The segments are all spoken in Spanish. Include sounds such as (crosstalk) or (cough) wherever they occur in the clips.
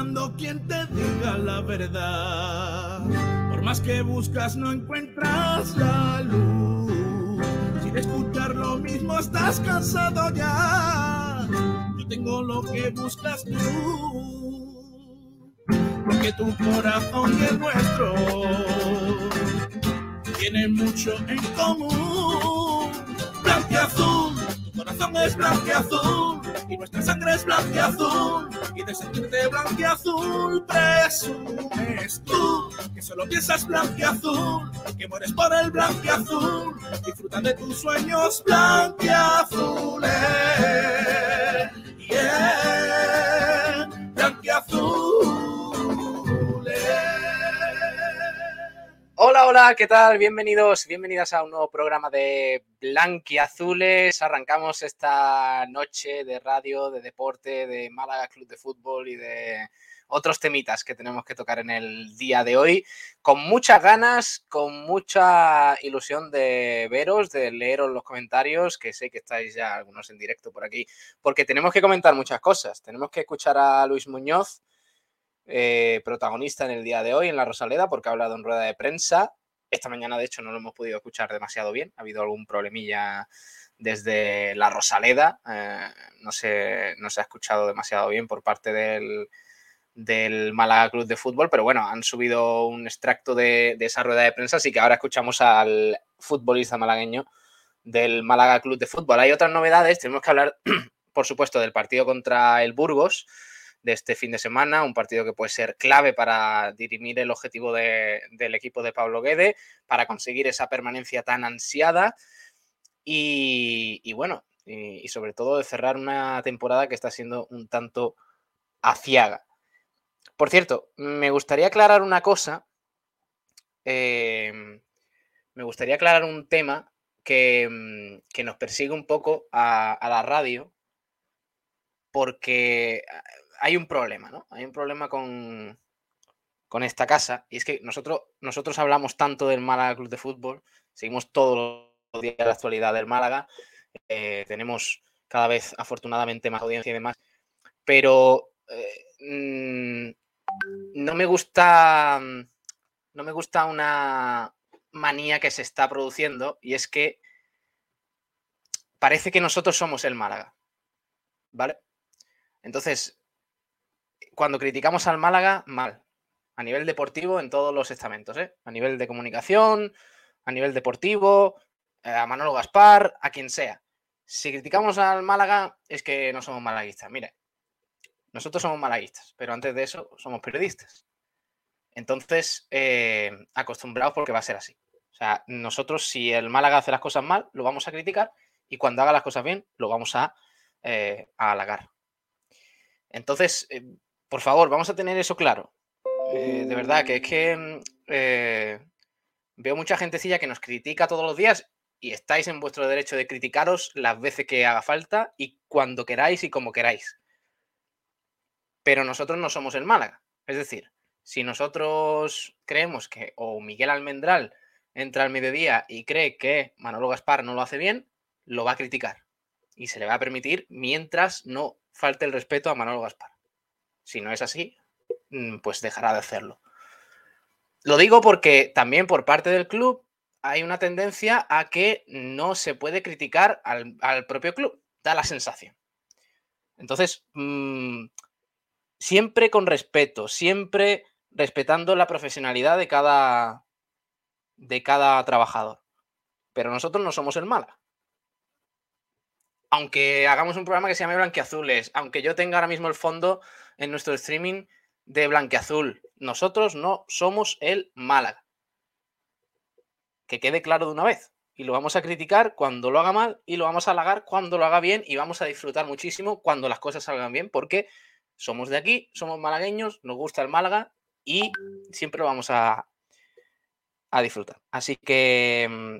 buscando quien te diga la verdad. Por más que buscas no encuentras la luz. Sin escuchar lo mismo estás cansado ya. Yo tengo lo que buscas tú. Porque tu corazón y el nuestro tienen mucho en común. Blanco y azul, tu corazón es blanco y azul y nuestra sangre es blanca y azul. Y de sentirte blanca y azul presumes tú que solo piensas blanca y azul, que mueres por el blanco y azul. Disfruta de tus sueños blanca y azules. Hola, hola, ¿qué tal? Bienvenidos, bienvenidas a un nuevo programa de Blanquiazules. Arrancamos esta noche de radio, de deporte, de Málaga Club de Fútbol y de otros temitas que tenemos que tocar en el día de hoy. Con muchas ganas, con mucha ilusión de veros, de leeros los comentarios, que sé que estáis ya algunos en directo por aquí, porque tenemos que comentar muchas cosas. Tenemos que escuchar a Luis Muñoz eh, protagonista en el día de hoy en la Rosaleda porque ha hablado en rueda de prensa. Esta mañana, de hecho, no lo hemos podido escuchar demasiado bien. Ha habido algún problemilla desde la Rosaleda. Eh, no, se, no se ha escuchado demasiado bien por parte del, del Málaga Club de Fútbol, pero bueno, han subido un extracto de, de, esa rueda de prensa, así que ahora escuchamos al futbolista malagueño del Málaga Club de Fútbol. Hay otras novedades, tenemos que hablar, (clears throat) por supuesto, del partido contra el Burgos, de este fin de semana, un partido que puede ser clave para dirimir el objetivo de, del equipo de Pablo Guede, para conseguir esa permanencia tan ansiada y, bueno, y, sobre todo de cerrar una temporada que está siendo un tanto aciaga. Por cierto, me gustaría aclarar una cosa, eh, me gustaría aclarar un tema que, que nos persigue un poco a, a la radio, porque hay un problema, ¿no? Hay un problema con, con esta casa y es que nosotros, nosotros hablamos tanto del Málaga Club de Fútbol, seguimos todos los días la actualidad del Málaga, eh, tenemos cada vez afortunadamente más audiencia y demás, pero eh, mmm, no me gusta, no me gusta una manía que se está produciendo y es que parece que nosotros somos el Málaga, ¿vale? Entonces, cuando criticamos al Málaga, mal. A nivel deportivo, en todos los estamentos, ¿eh? A nivel de comunicación, a nivel deportivo, eh, a Manolo Gaspar, a quien sea. Si criticamos al Málaga, es que no somos malaguistas. Mire, nosotros somos malaguistas, pero antes de eso somos periodistas. Entonces, eh, acostumbrados porque va a ser así. O sea, nosotros, si el Málaga hace las cosas mal, lo vamos a criticar y cuando haga las cosas bien, lo vamos a, eh, halagar. Entonces, eh, por favor, vamos a tener eso claro. Eh, de verdad, que es que eh, veo mucha gentecilla que nos critica todos los días y estáis en vuestro derecho de criticaros las veces que haga falta y cuando queráis y como queráis. Pero nosotros no somos el Málaga. Es decir, si nosotros creemos que o Miguel Almendral entra al mediodía y cree que Manolo Gaspar no lo hace bien, lo va a criticar. Y se le va a permitir mientras no falte el respeto a Manolo Gaspar. Si no es así, mm, pues dejará de hacerlo. Lo digo porque también por parte del club hay una tendencia a que no se puede criticar al, al propio club. Da la sensación. Entonces, mmm, siempre con respeto, siempre respetando la profesionalidad de cada, de cada trabajador. Pero nosotros no somos el Málaga aunque hagamos un programa que se llame Blanquiazules, aunque yo tenga ahora mismo el fondo en nuestro streaming de Blanquiazul, nosotros no somos el Málaga. Que quede claro de una vez. Y lo vamos a criticar cuando lo haga mal y lo vamos a halagar cuando lo haga bien y vamos a disfrutar muchísimo cuando las cosas salgan bien porque somos de aquí, somos malagueños, nos gusta el Málaga y siempre lo vamos a, a disfrutar. Así que mm,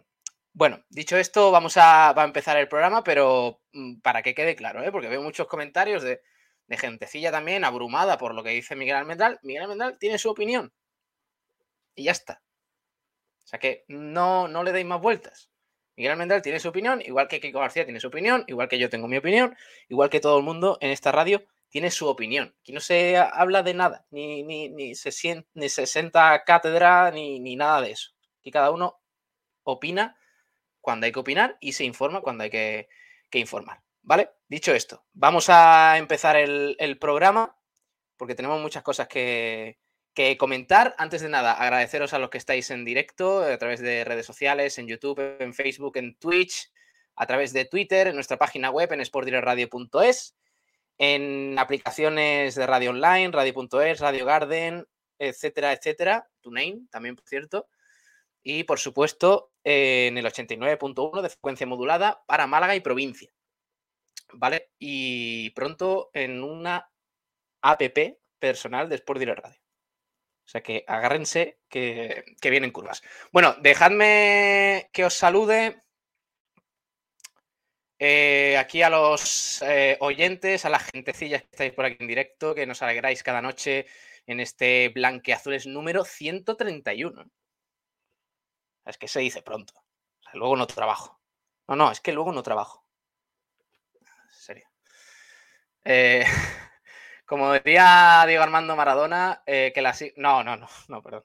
bueno, dicho esto, vamos a, va a, empezar el programa, pero mm, para que quede claro, ¿eh? porque veo muchos comentarios de, de, gentecilla también abrumada por lo que dice Miguel Almendral. Miguel Almendral tiene su opinión y ya está. O sea que no, no le deis más vueltas. Miguel Almendral tiene su opinión, igual que Kiko García tiene su opinión, igual que yo tengo mi opinión, igual que todo el mundo en esta radio tiene su opinión. Aquí no se habla de nada, ni, ni, se, sienta, ni se sienta cátedra, ni, ni nada de eso. Aquí cada uno opina cuando hay que opinar y se informa cuando hay que, informar. ¿Vale? Dicho esto, vamos a empezar el, programa porque tenemos muchas cosas que, comentar. Antes de nada, agradeceros a los que estáis en directo a través de redes sociales, en YouTube, en Facebook, en Twitch, a través de Twitter, en nuestra página web en sportdirectradio.es en aplicaciones de radio online, radio.es, Radio Garden, etcétera, etcétera, TuneIn también, por cierto, y por supuesto en el 89.1 de frecuencia modulada para Málaga y provincia. ¿Vale? Y pronto en una app personal de Sport Direct Radio. O sea que agárrense que, que vienen curvas. Bueno, dejadme que os salude eh, aquí a los eh, oyentes, a las gentecillas que estáis por aquí en directo, que nos alegráis cada noche en este Blanqueazules número 131. Es que se dice pronto. luego no trabajo. No, no, es que luego no trabajo. Eh, (laughs) como decía Diego Armando Maradona, que la... No, no, no, (laughs) no, perdón.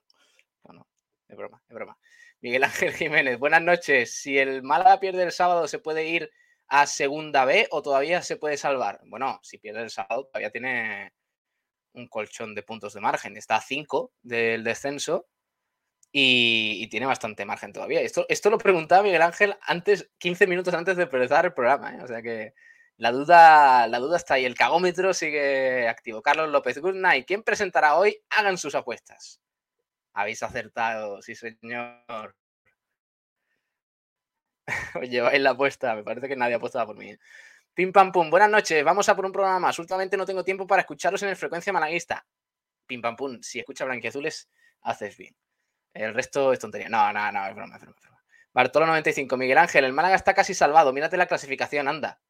No, no, es broma, es broma. Miguel Ángel (laughs) Jiménez, buenas noches. Si el Málaga pierde el sábado, ¿se puede ir a segunda B o todavía se puede salvar? Bueno, si pierde el sábado todavía tiene un colchón de puntos de margen. Está a 5 del descenso y, tiene bastante margen todavía. Esto, esto lo preguntaba Miguel Ángel antes, 15 minutos antes de empezar el programa. ¿eh? O sea que la duda, la duda está ahí. El cagómetro sigue activo. Carlos López, good night. ¿Quién presentará hoy? Hagan sus apuestas. Habéis acertado, sí señor. (laughs) Os lleváis la apuesta. Me parece que nadie apostaba por mí. ¿eh? Pim pam pum. Buenas noches. Vamos a por un programa más. No tengo tiempo para escucharos en el frecuencia malaguista. Pim pam pum. Si escuchas blanquiazules, haces bien. El resto es tontería. No, no, no, es broma, es broma. Bartolo 95. Miguel Ángel, el Málaga está casi salvado. Mírate la clasificación, anda.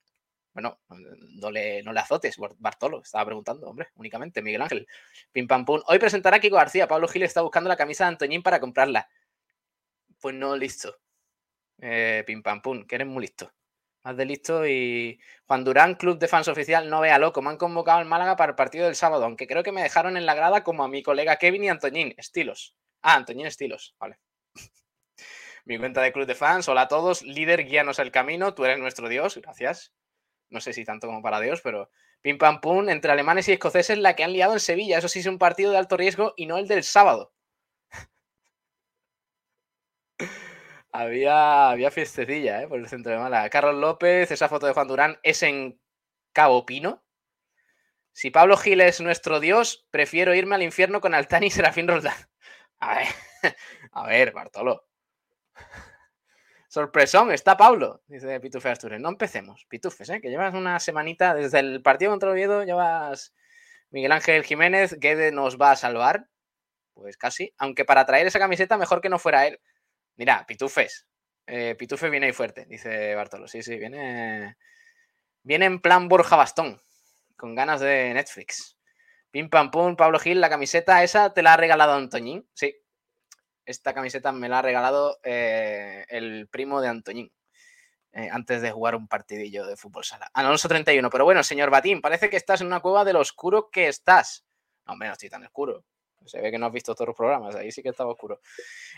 Bueno, no le, no le azotes, Bartolo. Estaba preguntando, hombre, únicamente. Miguel Ángel. Pim pam pum. Hoy presentará Kiko García. Pablo Gil está buscando la camisa de Antoñín para comprarla. Pues no, listo eh, pim pam pum, que eres muy listo. Más de listo y Juan Durán, club de fans oficial, no vea loco. Me han convocado al Málaga para el partido del sábado, aunque creo que me dejaron en la grada como a mi colega Kevin y Antoñín, estilos. Ah, Antoñín Estilos, vale. (laughs) mi cuenta de club de fans, hola a todos, líder, guíanos el camino, tú eres nuestro Dios, gracias. No sé si tanto como para Dios, pero pim pam pum, entre alemanes y escoceses la que han liado en Sevilla. Eso sí es un partido de alto riesgo y no el del sábado. (laughs) Había, había fiestecilla ¿eh? por el centro de Málaga. Carlos López, esa foto de Juan Durán es en Cabo Pino. Si Pablo Gil es nuestro dios, prefiero irme al infierno con Altani y Serafín Roldán. (laughs) A ver, (laughs) a ver, Bartolo. Sorpresón, está Pablo, dice Pitufe Astures. No empecemos, Pitufes, ¿eh? que llevas una semanita desde el partido contra Oviedo, llevas Miguel Ángel Jiménez, que nos va a salvar. Pues casi, aunque para traer esa camiseta mejor que no fuera él. Mira, Pitufes. Eh, Pitufe viene ahí fuerte, dice Bartolo. Sí, sí, viene. Viene en plan Borja Bastón, con ganas de Netflix. Pim pam pum, Pablo Gil, la camiseta esa te la ha regalado Antoñín. Sí, esta camiseta me la ha regalado eh, el primo de Antoñín. Eh, antes de jugar un partidillo de fútbol sala. Alonso 31. Pero bueno, señor Batín, parece que estás en una cueva de lo oscuro que estás. No, hombre, no estoy tan oscuro. Se ve que no has visto todos los programas, ahí sí que estaba oscuro.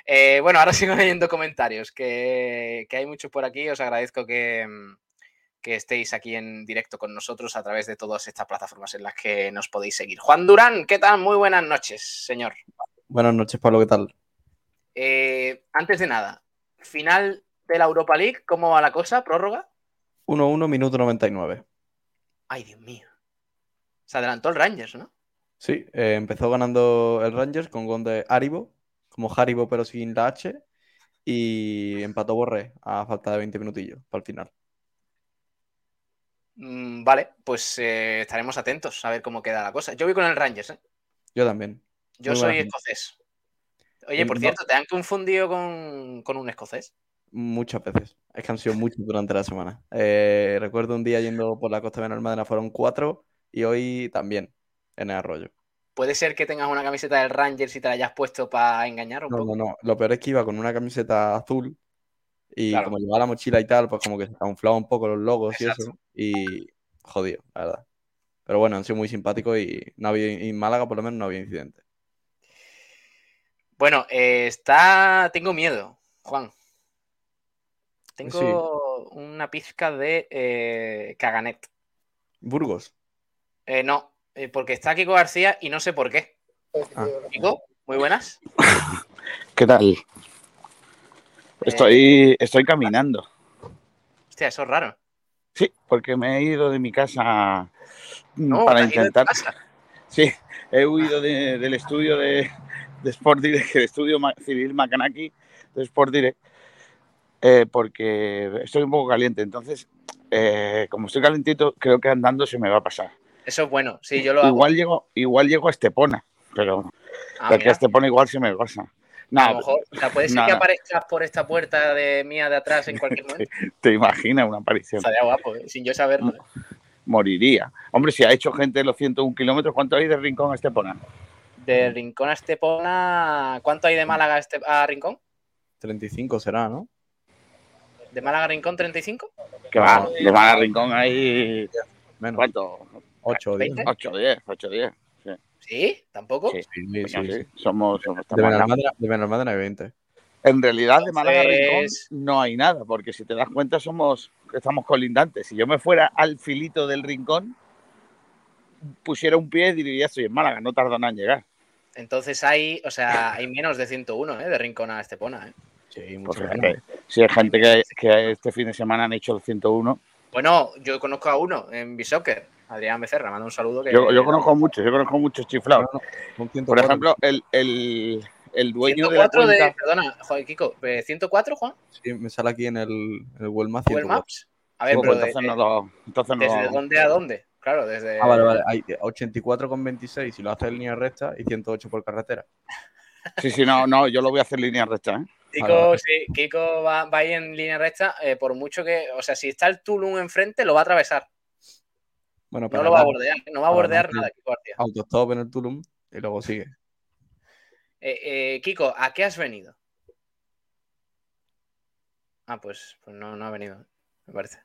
Eh, bueno, ahora (laughs) sigo leyendo comentarios, que, hay muchos por aquí. Os agradezco que, que, estéis aquí en directo con nosotros a través de todas estas plataformas en las que nos podéis seguir. Juan Durán, ¿qué tal? Muy buenas noches, señor. Buenas noches, Pablo, ¿qué tal? Eh, antes de nada, final de la Europa League, ¿cómo va la cosa? ¿Prórroga? 1-1, minuto 99. Ay, Dios mío. Se adelantó el Rangers, ¿no? Sí, eh, empezó ganando el Rangers con gol de Haribo, como Haribo pero sin la H, y empató Borré a falta de 20 minutillos para el final. Mm, vale, pues eh, estaremos atentos a ver cómo queda la cosa. Yo voy con el Rangers, ¿eh? Yo también. Yo soy escocés. Oye, por cierto, ¿te han confundido con, un escocés? Muchas veces. Es que han sido muchos durante la semana. Eh, recuerdo un día yendo por la costa de Benalmádena, fueron cuatro, y hoy también en el arroyo. ¿Puede ser que tengas una camiseta del Rangers y te la hayas puesto para engañar un no, poco? No, no, Lo peor es que iba con una camiseta azul y como llevaba la mochila y tal, pues como que se camuflaba un poco los logos y eso. Y jodido, la verdad. Pero bueno, han sido muy simpáticos y, no había, en Málaga por lo menos no había incidentes. Bueno, eh, está. Tengo miedo, Juan. Tengo una pizca de eh, caganet. Burgos. Eh, no, eh, porque está Kiko García y no sé por qué. Ah. Kiko, muy buenas. ¿Qué tal? Estoy, estoy caminando. Hostia, eso es raro. Sí, porque me he ido de mi casa mm, No, para intentar. casa. Sí, he huido de- del estudio de, de Sport Direct, el estudio civil Macanaki de Sport Direct, eh, porque estoy un poco caliente. Entonces, eh, como estoy calentito, creo que andando se me va a pasar. Eso es bueno. Sí, yo lo hago. Igual llego, igual llego a Estepona, pero Ah, de mira. a Estepona igual se me pasa. A Nada, lo mejor, o sea, puede ser nada. que aparezcas por esta puerta de mía de atrás en cualquier (laughs) momento. te imaginas una aparición. Estaría guapo, ¿eh? sin yo saberlo. Moriría. Hombre, si ha hecho gente los 101 kilómetros, ¿cuánto hay de Rincón a Estepona? De Rincón a Estepona, ¿cuánto hay de Málaga a, Este- a Rincón? 35 será, ¿no? ¿De Málaga a Rincón 35? Que va, de Málaga a Rincón hay. Menos. ¿Cuánto? 8 o 10. ¿Veinte? 8 o 10, 8 o 10. ¿Sí? ¿Tampoco? Sí. Sí, sí, sí, sí. Somos, somos- De. Benalmádena de Benalmádena hay 20. En realidad, de Málaga a Rincón no hay nada, porque si te das cuenta, somos estamos colindantes. Si yo me fuera al filito del Rincón, pusiera un pie, diría, estoy en Málaga, no tardan en llegar. Entonces hay, o sea, hay menos de 101, ¿eh? De Rincón a Estepona, ¿eh? Sí, Pues mucho fíjate, menos. si hay gente que, que este fin de semana han hecho el 101, Bueno, yo conozco a uno en Bisoccer, Adrián Becerra, manda un saludo. Que, yo, yo conozco muchos, yo conozco muchos chiflados. No, no, son Por 104. ejemplo, el, el, el dueño de la 104 de, cuenta. perdona, Juan Kiko, eh, 104, Juan, Sí, me sale aquí en el, en el Google Maps. 104. Maps. A ver, Pues pero entonces de- no lo- entonces ¿desde lo- dónde a dónde? Claro, desde... Ah, vale, vale. Hay 84,26 si lo haces en línea recta y 108 por carretera. Sí, sí, no, no, yo lo voy a hacer línea recta, ¿eh? Kiko, Vale, vale. sí, Kiko va, va ahí en línea recta, eh, por mucho que, o sea, si está el Tulum enfrente, lo va a atravesar, Bueno, no lo va a bordear, no va a bordear nada, Kiko García. autostop en el Tulum y luego sigue. Eh, eh, Kiko, ¿a qué has venido? Ah, pues, pues no, no ha venido, me parece.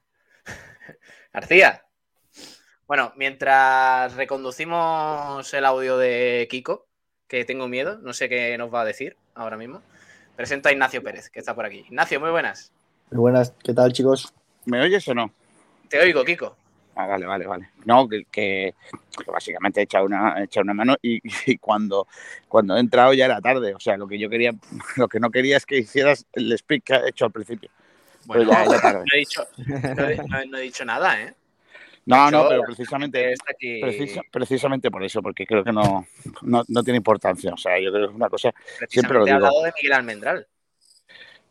(laughs) García. Bueno, mientras reconducimos el audio de Kiko, que tengo miedo, no sé qué nos va a decir ahora mismo, presento a Ignacio Pérez, que está por aquí. Ignacio, muy buenas. Muy buenas, ¿qué tal chicos? ¿Me oyes o no? Te oigo, Kiko. Ah, vale, vale, vale. No, que, que- que básicamente he echado una, he echado una mano y, (laughs) y cuando, cuando he entrado ya era tarde. O sea, lo que yo quería, (laughs) lo que no quería es que hicieras el speak que he hecho al principio. Bueno, ya, ya tarde. no he dicho, no he, no he- no he dicho nada, ¿eh? No, no, pero precisamente, precisa- precisamente por eso, porque creo que no, no, no tiene importancia. O sea, yo creo que es una cosa siempre lo digo. lado de Miguel Almendral.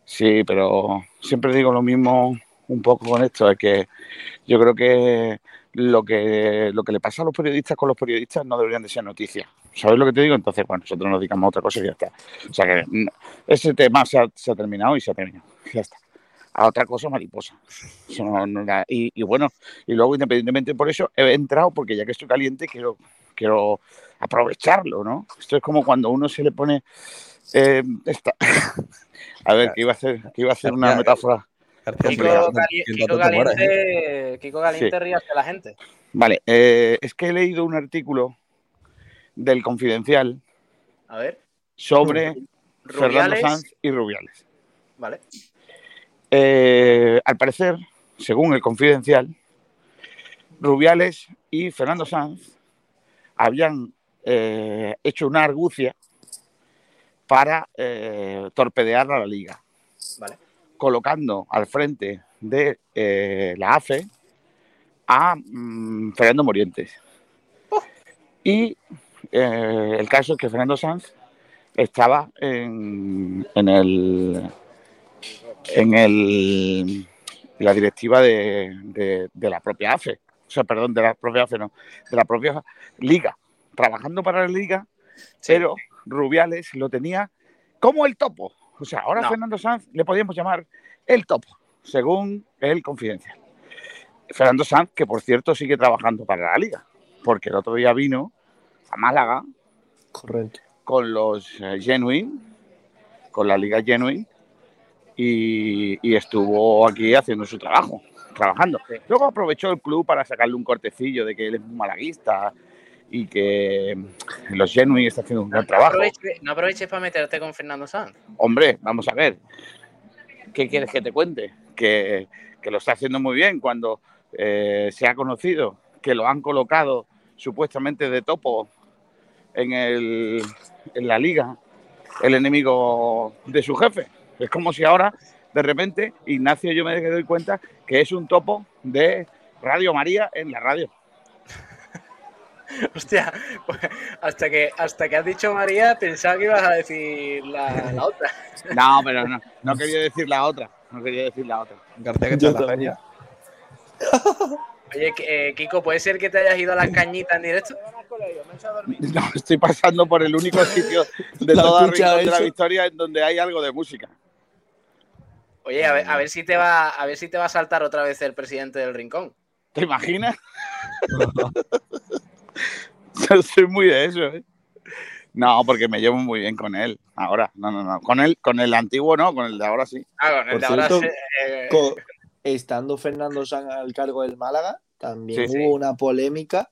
Sí, pero siempre digo lo mismo un poco con esto, es que yo creo que lo que lo que le pasa a los periodistas con los periodistas no deberían de ser noticias. ¿Sabes lo que te digo? Entonces, bueno, nosotros nos dedicamos a otra cosa y ya está. O sea que mm, ese tema se ha, se ha terminado y se ha terminado. Ya está. A otra cosa mariposa. Y, y bueno, y luego independientemente por eso he entrado porque ya que estoy caliente quiero, quiero aprovecharlo, ¿no? Esto es como cuando uno se le pone eh, esta- (laughs) A ver, que iba a hacer, que iba a hacer una metáfora. Kiko, sin Kiko datos te mueres, ¿eh? Caliente, Kiko Caliente ríase a la gente. Vale, eh, es que he leído un artículo del Confidencial A ver, sobre Fernando Rubiales, Sanz y Rubiales. vale. Eh, al parecer, según el Confidencial, Rubiales y Fernando Sanz habían eh, hecho una argucia para eh, torpedear a la liga, Vale. colocando al frente de eh, la AFE a mm, Fernando Morientes. Y el caso es que Fernando Sanz estaba en, en el en el la directiva de, de- de la propia AFE, o sea, perdón, de la propia AFE, no, de la propia liga, trabajando para la liga, Sí. pero Rubiales lo tenía como el topo. O sea, ahora No. a Fernando Sanz le podíamos llamar el topo, según el confidencial. Fernando Sanz, que por cierto sigue trabajando para la liga, porque el otro día vino a Málaga Correcto. con los eh, Genuine, con la Liga Genuine, y, y estuvo aquí haciendo su trabajo. trabajando. Luego aprovechó el club para sacarle un cortecillo de que él es muy malaguista y que los Genuine está haciendo un gran No trabajo. no aproveches para meterte con Fernando Sanz. Hombre, vamos a ver. ¿Qué quieres que te cuente? Que, que lo está haciendo muy bien cuando eh, se ha conocido que lo han colocado supuestamente de topo en, el, en la liga, el enemigo de su jefe. Es como si ahora, de repente, Ignacio, yo me doy cuenta que es un topo de Radio María en la radio. (laughs) Hostia, pues, hasta que, hasta que has dicho María, pensaba que ibas a decir la, la otra. (laughs) No, pero no, no quería decir la otra. No quería decir la otra. García, que la feria. Oye, eh, Kiko, ¿puede ser que te hayas ido a las cañitas en directo? (laughs) No, estoy pasando por el único sitio de ¿Lo has toda Rincón de la? Victoria en donde hay algo de música. Oye, a ver, a ver si te va, a ver si te va a saltar otra vez el presidente del rincón. ¿Te imaginas? (laughs) Yo soy muy de eso, ¿eh? No, porque me llevo muy bien con él. Ahora, no, no, no. Con él, con el antiguo no, con el de ahora sí. Ah, con el Por de ahora se- eh, Co- Estando Fernando San al cargo del Málaga, también Sí, hubo sí. una polémica,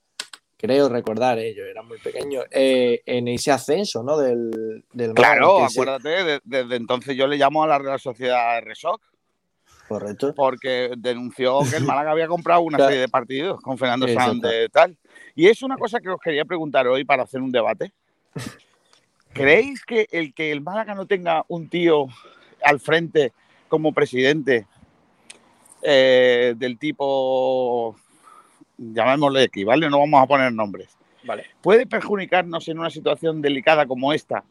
creo recordar, eh, yo era muy pequeño, eh, en ese ascenso, ¿no? Del, del Claro, acuérdate, de- desde entonces yo le llamo a la Real Sociedad RSOC Correcto. porque denunció que el Málaga había comprado una (laughs) Claro. serie de partidos con Fernando. Sanz de tal. Y es una cosa que os quería preguntar hoy para hacer un debate. (laughs) ¿Creéis que el que el Málaga no tenga un tío al frente como presidente eh, del tipo, llamémosle X, ¿vale? No vamos a poner nombres. Vale. ¿Puede perjudicarnos en una situación delicada como esta?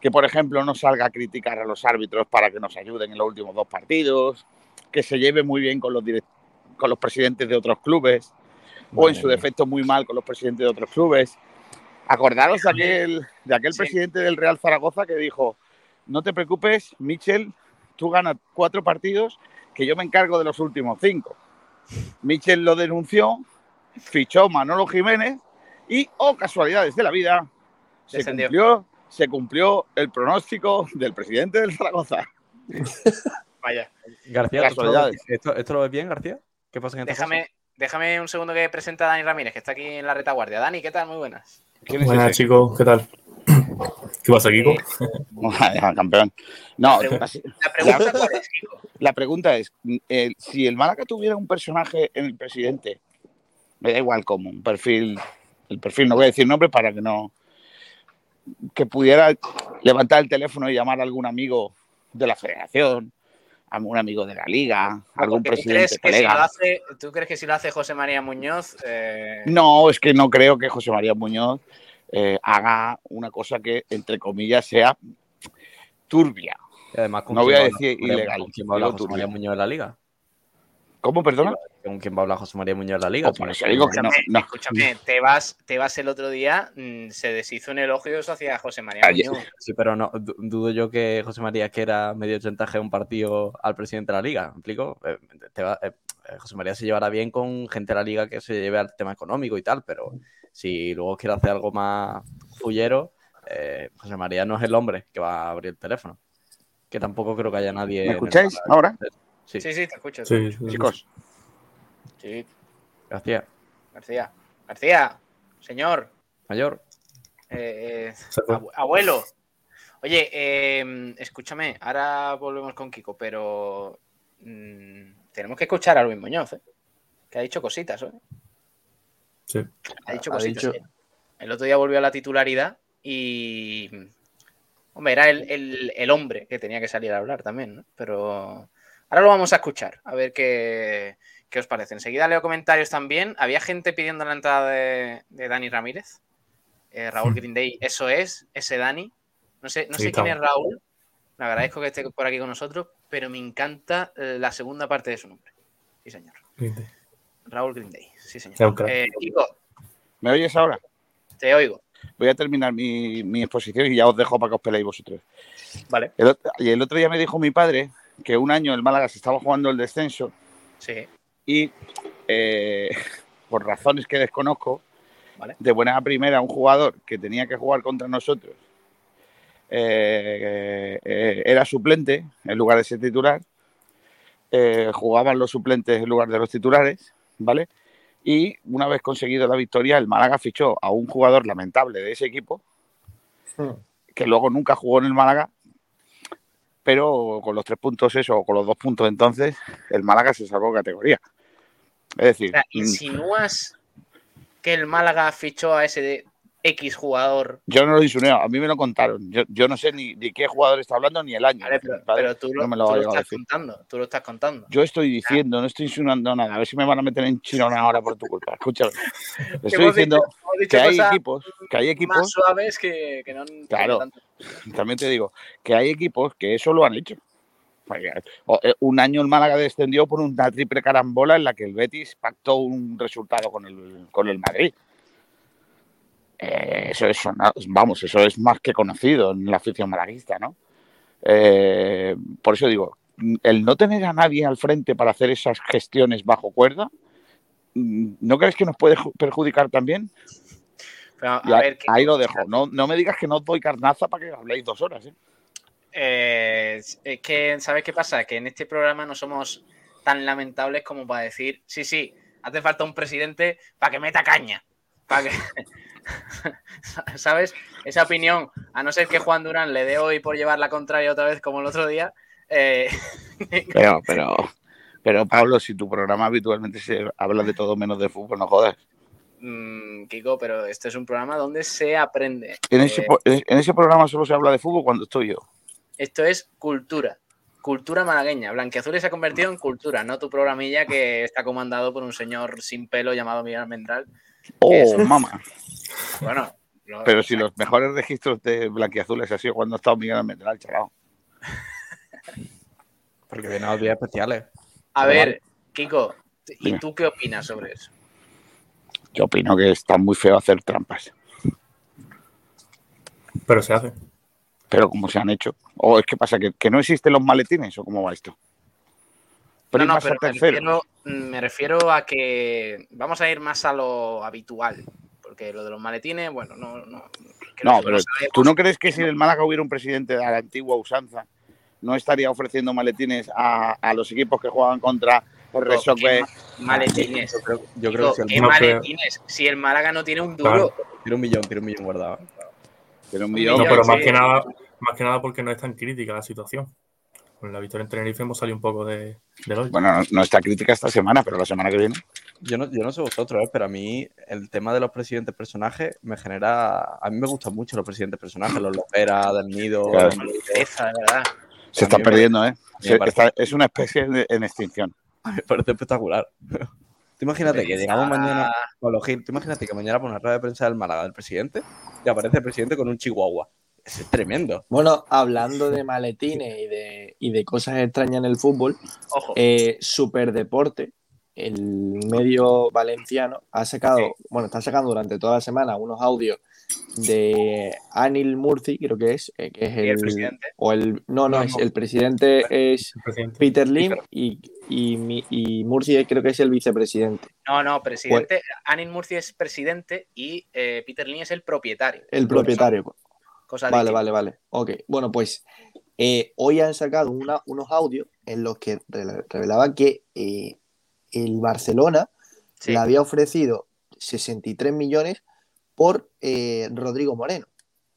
Que, por ejemplo, no salga a criticar a los árbitros para que nos ayuden en los últimos dos partidos, que se lleve muy bien con los, direct- con los presidentes de otros clubes, o en su defecto muy mal con los presidentes de otros clubes. Acordaros de aquel, de aquel Sí. presidente del Real Zaragoza que dijo, no te preocupes, Michel, tú ganas cuatro partidos, que yo me encargo de los últimos cinco. Michel lo denunció, fichó Manolo Jiménez y, oh casualidades de la vida, se Descendió. cumplió, se cumplió el pronóstico del presidente del Zaragoza. (laughs) Vaya. García, ¿esto lo, ves, Casualidades. esto- esto lo ves bien, García? ¿Qué pasa en esta Déjame, déjame un segundo que presente a Dani Ramírez, que está aquí en la retaguardia. Dani, ¿qué tal? Muy buenas. ¿Quién es Buenas chicos, ¿qué tal? ¿Qué pasa, Kiko? Eh, Vaya, (laughs) campeón. No, La pregunta cuál es, Kiko? la pregunta es, eh, si el Málaga tuviera un personaje en el presidente, me da igual cómo, un perfil, el perfil, no voy a decir nombre para que no, que pudiera levantar el teléfono y llamar a algún amigo de la federación, a algún amigo de la liga, algún Porque ¿tú, presidente, crees que si lo hace, ¿Tú crees que si lo hace José María Muñoz? eh, No, es que no creo que José María Muñoz eh, haga una cosa que, entre comillas, sea turbia. Y además, ¿con No voy a decir ilegal, ¿Con quién va a hablar José María. Muñoz de la Liga? ¿Cómo, perdona? ¿Con quién va a hablar José María Muñoz de la Liga? Oh, por eso digo que no. Escúchame, no. escúchame, te vas, te vas el otro día, mm, se deshizo un elogio hacia José María Ayer- Muñoz. Sí, pero no du- dudo yo que José María quiera medio chantaje un partido al presidente de la liga. ¿Me explico? Eh, te va- eh, eh, José María se llevará bien con gente de la liga que se lleve al tema económico y tal, pero si luego quiere hacer algo más fullero, eh, José María no es el hombre que va a abrir el teléfono. Que tampoco creo que haya nadie. ¿Me escucháis ahora? Sí, Sí, sí, te escucho. Sí, sí, sí. Chicos, Sí, García, García. García, señor, mayor. eh, eh, abuelo. Oye, eh, escúchame, ahora volvemos con Kiko, pero mm, tenemos que escuchar a Luis Muñoz, ¿eh? que ha dicho cositas, ¿eh? Sí. Ha dicho Ha cositas. dicho- ¿eh? El otro día volvió a la titularidad y. Hombre, era el, el- el hombre que tenía que salir a hablar también, ¿no? Pero ahora lo vamos a escuchar, a ver qué, qué os parece. Enseguida leo comentarios también. Había gente pidiendo la entrada de, de Dani Ramírez. Eh, Raúl Mm. Grinday, eso es, ese Dani. No sé, no Sí, sé quién es. Raúl. Le agradezco que esté por aquí con nosotros, pero me encanta eh, la segunda parte de su nombre. Sí, señor. Raúl Grinday, sí, señor. Eh, Kiko, ¿me oyes ahora? te oigo. Voy a terminar mi, mi exposición y ya os dejo para que os peleéis vosotros. Vale. El otro, y el otro día me dijo mi padre que un año el Málaga se estaba jugando el descenso Sí. y eh, (laughs) por razones que desconozco, Vale. de buena primera un jugador que tenía que jugar contra nosotros eh, eh, era suplente en lugar de ser titular, eh, jugaban los suplentes en lugar de los titulares, ¿vale? Y una vez conseguido la victoria, el Málaga fichó a un jugador lamentable de ese equipo, que luego nunca jugó en el Málaga, pero con los tres puntos eso, o con los dos puntos entonces, el Málaga se salvó categoría. Es decir, O sea, mm, ¿insinúas que el Málaga fichó a ese de X jugador? yo no lo insinué, a mí me lo contaron. Yo, yo no sé ni de qué jugador está hablando ni el año. Vale, pero, tú, lo, no me lo tú lo estás contando. Tú lo estás contando. Yo estoy diciendo, no estoy insinuando nada. A ver si me van a meter en chirona ahora por tu culpa. Escúchame. (laughs) Estoy diciendo dicho- que hay equipos, que hay más equipos, suaves que, que no Claro. tanto. también te digo, que hay equipos que eso lo han hecho. Eh, Un año el Málaga descendió por una triple carambola en la que el Betis pactó un resultado con el, con el Madrid. Eh, eso es, vamos, eso es más que conocido en la afición malaguista, ¿no? Eh, por eso digo, el no tener a nadie al frente para hacer esas gestiones bajo cuerda, ¿no crees que nos puede ju- perjudicar también? Pero, a Y a- ver, que- ahí lo dejo. No, no me digas que no os doy carnaza para que habléis dos horas. ¿eh? eh, es que, ¿sabes qué pasa? Que en este programa no somos tan lamentables como para decir, sí, sí, hace falta un presidente para que meta caña. Para que... (laughs) ¿Sabes? Esa opinión, a no ser que Juan Durán le dé hoy por llevar la contraria otra vez como el otro día, eh, (laughs) Pero, pero, pero Pablo, si tu programa habitualmente se habla de todo menos de fútbol, no jodas. mm, Kiko, pero este es un programa donde se aprende. En ese, Eh, en ese programa solo se habla de fútbol cuando estoy yo. Esto es cultura. Cultura malagueña. Blanquiazul se ha convertido en cultura, no tu programilla que está comandado por un señor sin pelo llamado Miguel Almendral. Oh, mamá. (laughs) Bueno, lo- Pero si los mejores registros de blanquiazules ha sido cuando ha estado Miguel Almendral, chaval. (laughs) Porque vienen los días especiales. A ver, Kiko, ¿y Dime. tú qué opinas sobre eso? Yo opino que está muy feo hacer trampas. Pero se hace. Pero como se han hecho. ¿O es que pasa? ¿Que, que no existen los maletines? ¿O cómo va esto? No, no, a pero me refiero, me refiero a que vamos a ir más a lo habitual. Porque lo de los maletines, bueno, no. No, No, pero. ¿tú no crees que si en el Málaga hubiera un presidente de la antigua usanza, no estaría ofreciendo maletines a, a los equipos que juegan contra ma- Maletines. Yo creo, yo creo que si ¿qué el maletines? Si el Málaga no tiene un duro. Claro. tira un millón, tira un millón guardado. Tiene un millón. No, pero más que nada, más que nada porque no es tan crítica la situación. Con la victoria en Tenerife hemos salido un poco de, del hoyo. Bueno, no, no está crítica esta semana, pero la semana que viene. Yo no, yo no sé vosotros, ¿eh? pero a mí el tema de los presidentes personajes me genera. A mí me gustan mucho los presidentes personajes, los Lopera, Del Nido. Claro. Esa, de verdad. Se está A mí me- perdiendo, ¿eh? Se- me parece- está- es una especie de- en extinción. Me parece espectacular. (laughs) Tú imagínate que llegamos mañana, Pablo Gil, tú imagínate que mañana por una rueda de prensa del Málaga del presidente y aparece el presidente con un chihuahua. Es tremendo. Bueno, hablando de maletines y de, y de cosas extrañas en el fútbol, Ojo. eh, Superdeporte, el medio valenciano, ha sacado, bueno, está sacando durante toda la semana unos audios de Anil Murci, creo que es, eh, que es el el, presidente. o el, no, no, No, es no. el presidente es El presidente. Peter Lim y, y, y Murci creo que es el vicepresidente, No, no, presidente. Pues- Anil Murci es presidente y eh, Peter Lin es el propietario. el propietario. Cosa Vale, vale, vale. Ok. Bueno, pues eh, hoy han sacado una- unos audios en los que re- revelaban que eh, el Barcelona Sí. le había ofrecido 63 millones por eh, Rodrigo Moreno.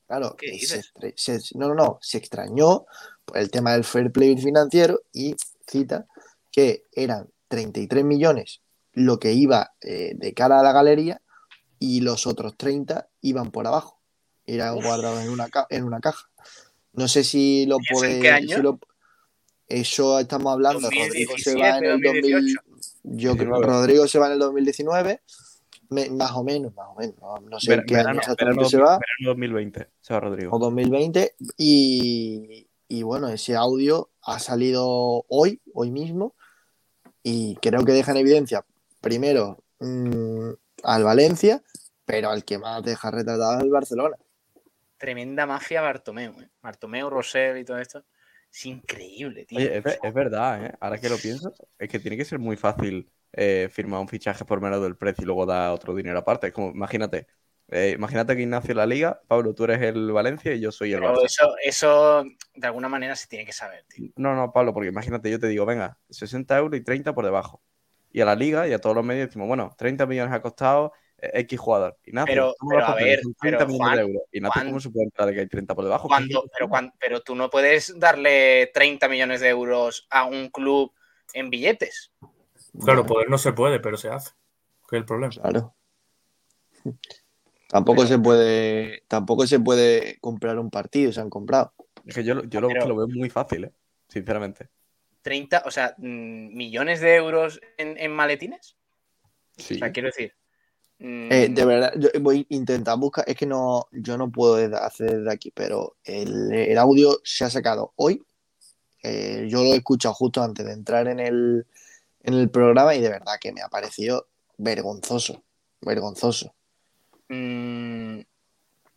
Claro, ¿Qué dices? se no, no, no, se extrañó por el tema del fair play financiero y cita que eran 33 millones lo que iba de cara a la galería y los otros 30 iban por abajo. Eran Uf. guardados en una, ca- en una caja. No sé si lo ¿Y eso en podéis. qué año? si lo- eso estamos hablando. Rodrigo se va en el 2000, 2018. yo creo 19. que Rodrigo se va en el 2019, me- más o menos, más o menos. No, no sé Ver- qué año verano- se va, verano 2020 se va Rodrigo. o 2020. Y, y bueno, ese audio ha salido hoy, hoy mismo, y creo que deja en evidencia, primero, mm, al Valencia, pero al que más deja retratado es el Barcelona. Tremenda mafia Bartomeu. ¿eh? Bartomeu, Rosell y todo esto. Es increíble, tío. Oye, es, ve- es verdad, ¿eh? Ahora que lo pienso, es que tiene que ser muy fácil eh, firmar un fichaje por menos del precio y luego dar otro dinero aparte. Es como, imagínate, Eh, imagínate que Ignacio es la liga, Pablo, tú eres el Valencia y yo soy el Pero Barça. eso, eso de alguna manera se tiene que saber, tío. No, no, Pablo, porque imagínate, yo te digo, venga, 60 euros y 30 por debajo. Y a la liga y a todos los medios decimos, bueno, 30 millones ha costado X jugador. Ignacio, Pero- ¿cómo vas pero a ver, Son pero, 30 millones de euros. Ignacio, Juan, ¿cómo se puede entrar de que hay 30 por debajo? Cuando, pero, tú no puedes darle 30 millones de euros a un club en billetes. Claro, poder no se puede, pero se hace. ¿Qué es el problema? Claro. Tampoco se puede, tampoco se puede comprar un partido, se han comprado. Es que yo, lo veo muy fácil, ¿eh? sinceramente. 30, o sea, mm, millones de euros en, en maletines. Sí. O sea, quiero decir. Mm, Eh, de verdad, yo voy a intentar buscar, es que no, yo no puedo hacer desde aquí, pero el, el audio se ha sacado hoy. Eh, yo lo he escuchado justo antes de entrar en el, en el programa y de verdad que me ha parecido vergonzoso, vergonzoso. mm,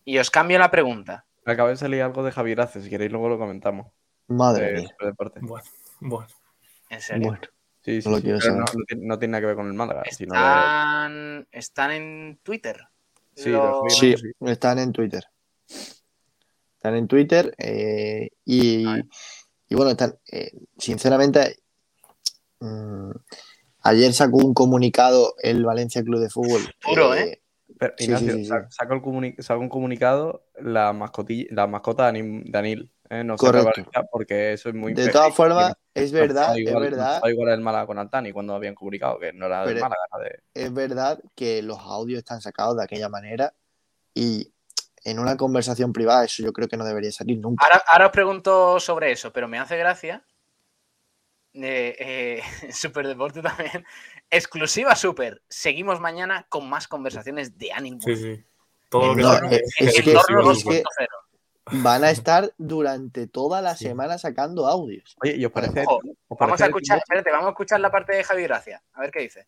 y os cambio la pregunta. Acaba de salir algo de Javier Ace, si queréis luego lo comentamos. Madre de mía. Bueno, bueno. En serio. Bueno, Sí, sí, No lo sí, quiero pero saber. no, no tiene, no tiene nada que ver con el Málaga. sino de- Están, están en Twitter. Sí, sí, están en Twitter. Están en Twitter eh, y, y bueno, están, eh, sinceramente, mm, ayer sacó un comunicado el Valencia Club de Fútbol. Duro, ¿eh? Pero, Ignacio, sí, sí, sí. sa- saca, el comuni- saca un comunicado la, mascotilla, la mascota de Anil. ¿Eh? No Correcto. Valencia porque eso es muy. De todas formas, es No verdad, es igual- no verdad, igual el Málaga con Altani cuando habían comunicado que no era del Málaga. era de- es verdad que los audios están sacados de aquella manera y en una conversación privada eso yo creo que no debería salir nunca. Ahora, ahora os pregunto sobre eso, pero me hace gracia. Eh, eh, (laughs) Superdeporte también. Exclusiva Super. Seguimos mañana con más conversaciones de ánimo. Sí, sí. Todo lo que No, eh, es es que- exclusivo es Super. que- Van a (laughs) estar durante toda la Sí. semana sacando audios. Oye, ¿y os parece? Ojo, os Vamos a escuchar, espérate, vamos a escuchar la parte de Javi Gracia. A ver qué dice.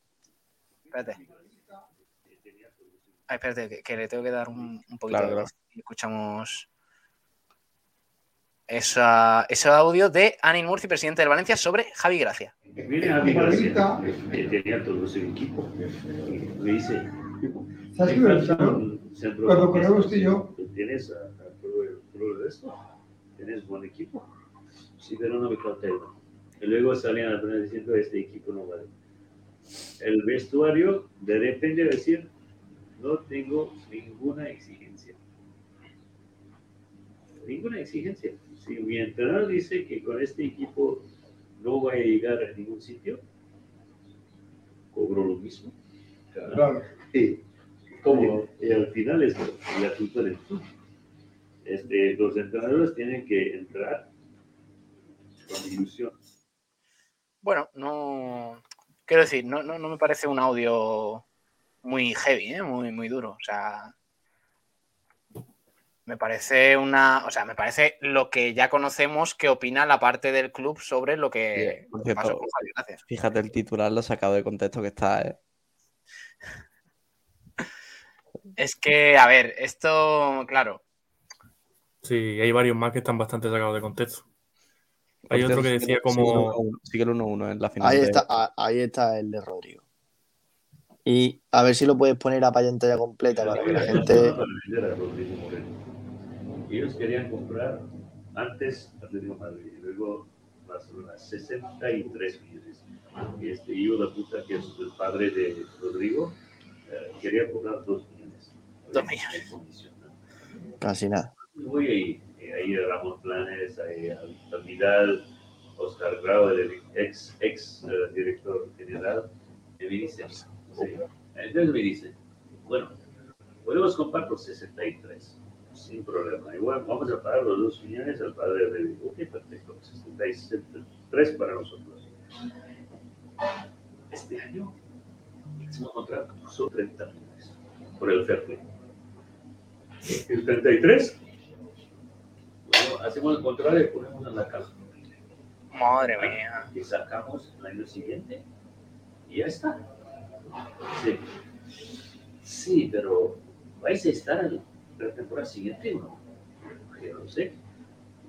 Espérate. Ay, espérate, que, que le tengo que dar un, un poquito Claro, de claro. Escuchamos esa, ese audio de Anin Murci, presidente del Valencia, sobre Javi Gracia. Viene a mi gracia, que tenía todo su equipo. Me dice, ¿Sabes qué "Me me falta dijeron? un centro Cuando corremos tú y yo, ¿Tienes a, todo, el, resto? ¿Tienes buen equipo? Sí, pero no me uno. Y luego salían a poner diciendo, este equipo no vale. El vestuario, de repente decir, no tengo ninguna exigencia. Ninguna exigencia. Si mi entrenador dice que con este equipo no voy a llegar a ningún sitio, cobro lo mismo. claro, Sí. ¿Cómo? Y al final es la culpa del club. Este, los entrenadores tienen que entrar con ilusión. Bueno, no. Quiero decir, no, no, no me parece un audio muy heavy, ¿eh? muy, muy duro. O sea. Me parece una. O sea, me parece lo que ya conocemos que opina la parte del club sobre lo que Sí, pasó con. Fíjate el titular, lo sacado de contexto que está, ¿eh? Es que, a ver, esto, claro. Sí, hay varios más que están bastante sacados de contexto. Hay Por otro que decía como. 1-1, Sigue el 1-1 en la final. Ahí está, a- ahí está el de Rodrigo. Y a ver si lo puedes poner a pantalla completa para que la gente. Ellos querían comprar antes Atlético de Madrid y luego Barcelona 63 millones. Y este hijo de puta, que es el padre de Rodrigo, eh, quería cobrar 2 millones. Dos millones. Casi nada. Voy ahí, eh, ahí Ramón Planes, ahí Alta Vidal, Oscar Grau, el ex, ex eh, director general, me dice, sí. entonces me dice, bueno, podemos comprar por 63, sin problema, igual vamos a pagar los 2 millones al padre de Rodrigo, ok, perfecto, 63 para nosotros. Este año, próximo contrato puso 30 millones por el fair play. El 33 bueno, hacemos el contrario y ponemos en la caja. Madre mía. Y sacamos el año siguiente y ya está. Sí. Sí, pero ¿vais a estar en la temporada siguiente o no? Yo no sé.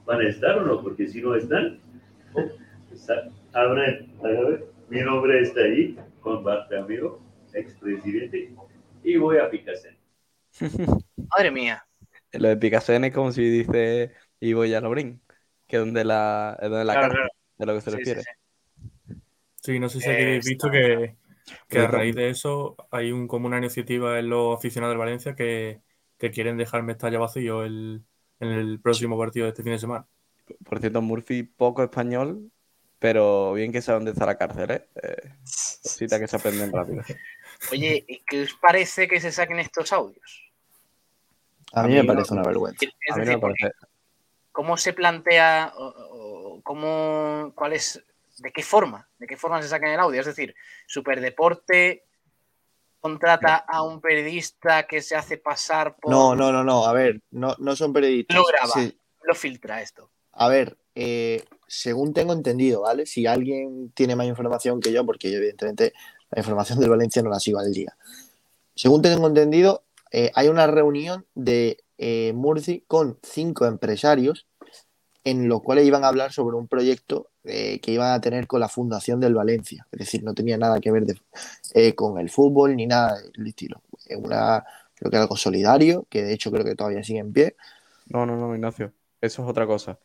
¿Van a estar o no? Porque si no están, está- abren, mi nombre está ahí, con Bartameo, expresidente, y voy a Picasen. Madre mía. Lo de Picasso es como si dice Ivo Yalobrín, que es donde la, es donde la Claro, claro. de lo que se Sí, refiere. sí. Sí, no sé si Eh, habéis visto está- que, que a raíz de eso hay un, como una iniciativa en los aficionados del Valencia que, que quieren dejar Mestalla vacío el, en el próximo partido de este fin de semana. Por cierto, Murphy poco español, pero bien que sabe dónde está la cárcel, ¿eh? Eh, cositas que se aprenden rápido. (laughs) Oye, ¿y ¿qué os parece que se saquen estos audios? A A mí me parece una vergüenza. Es A mí decir, me parece. ¿Cómo se plantea, o- o cómo, cuál es, de qué forma, de qué forma se sacan el audio? Es decir, Superdeporte contrata a un periodista que se hace pasar por... No, no, no, no. A ver, no, no son periodistas. Lo graba. Sí. Lo filtra esto. A ver, eh, según tengo entendido, ¿vale? Si alguien tiene más información que yo, porque yo evidentemente la información del Valencia no la sigo al día. Según tengo entendido, eh, hay una reunión de eh, Murci con cinco empresarios en los cuales iban a hablar sobre un proyecto eh, que iban a tener con la fundación del Valencia. Es decir, no tenía nada que ver eh, con el fútbol ni nada del estilo. Una, creo que algo solidario, que de hecho creo que todavía sigue en pie. No, no, no, Ignacio. Eso es otra cosa.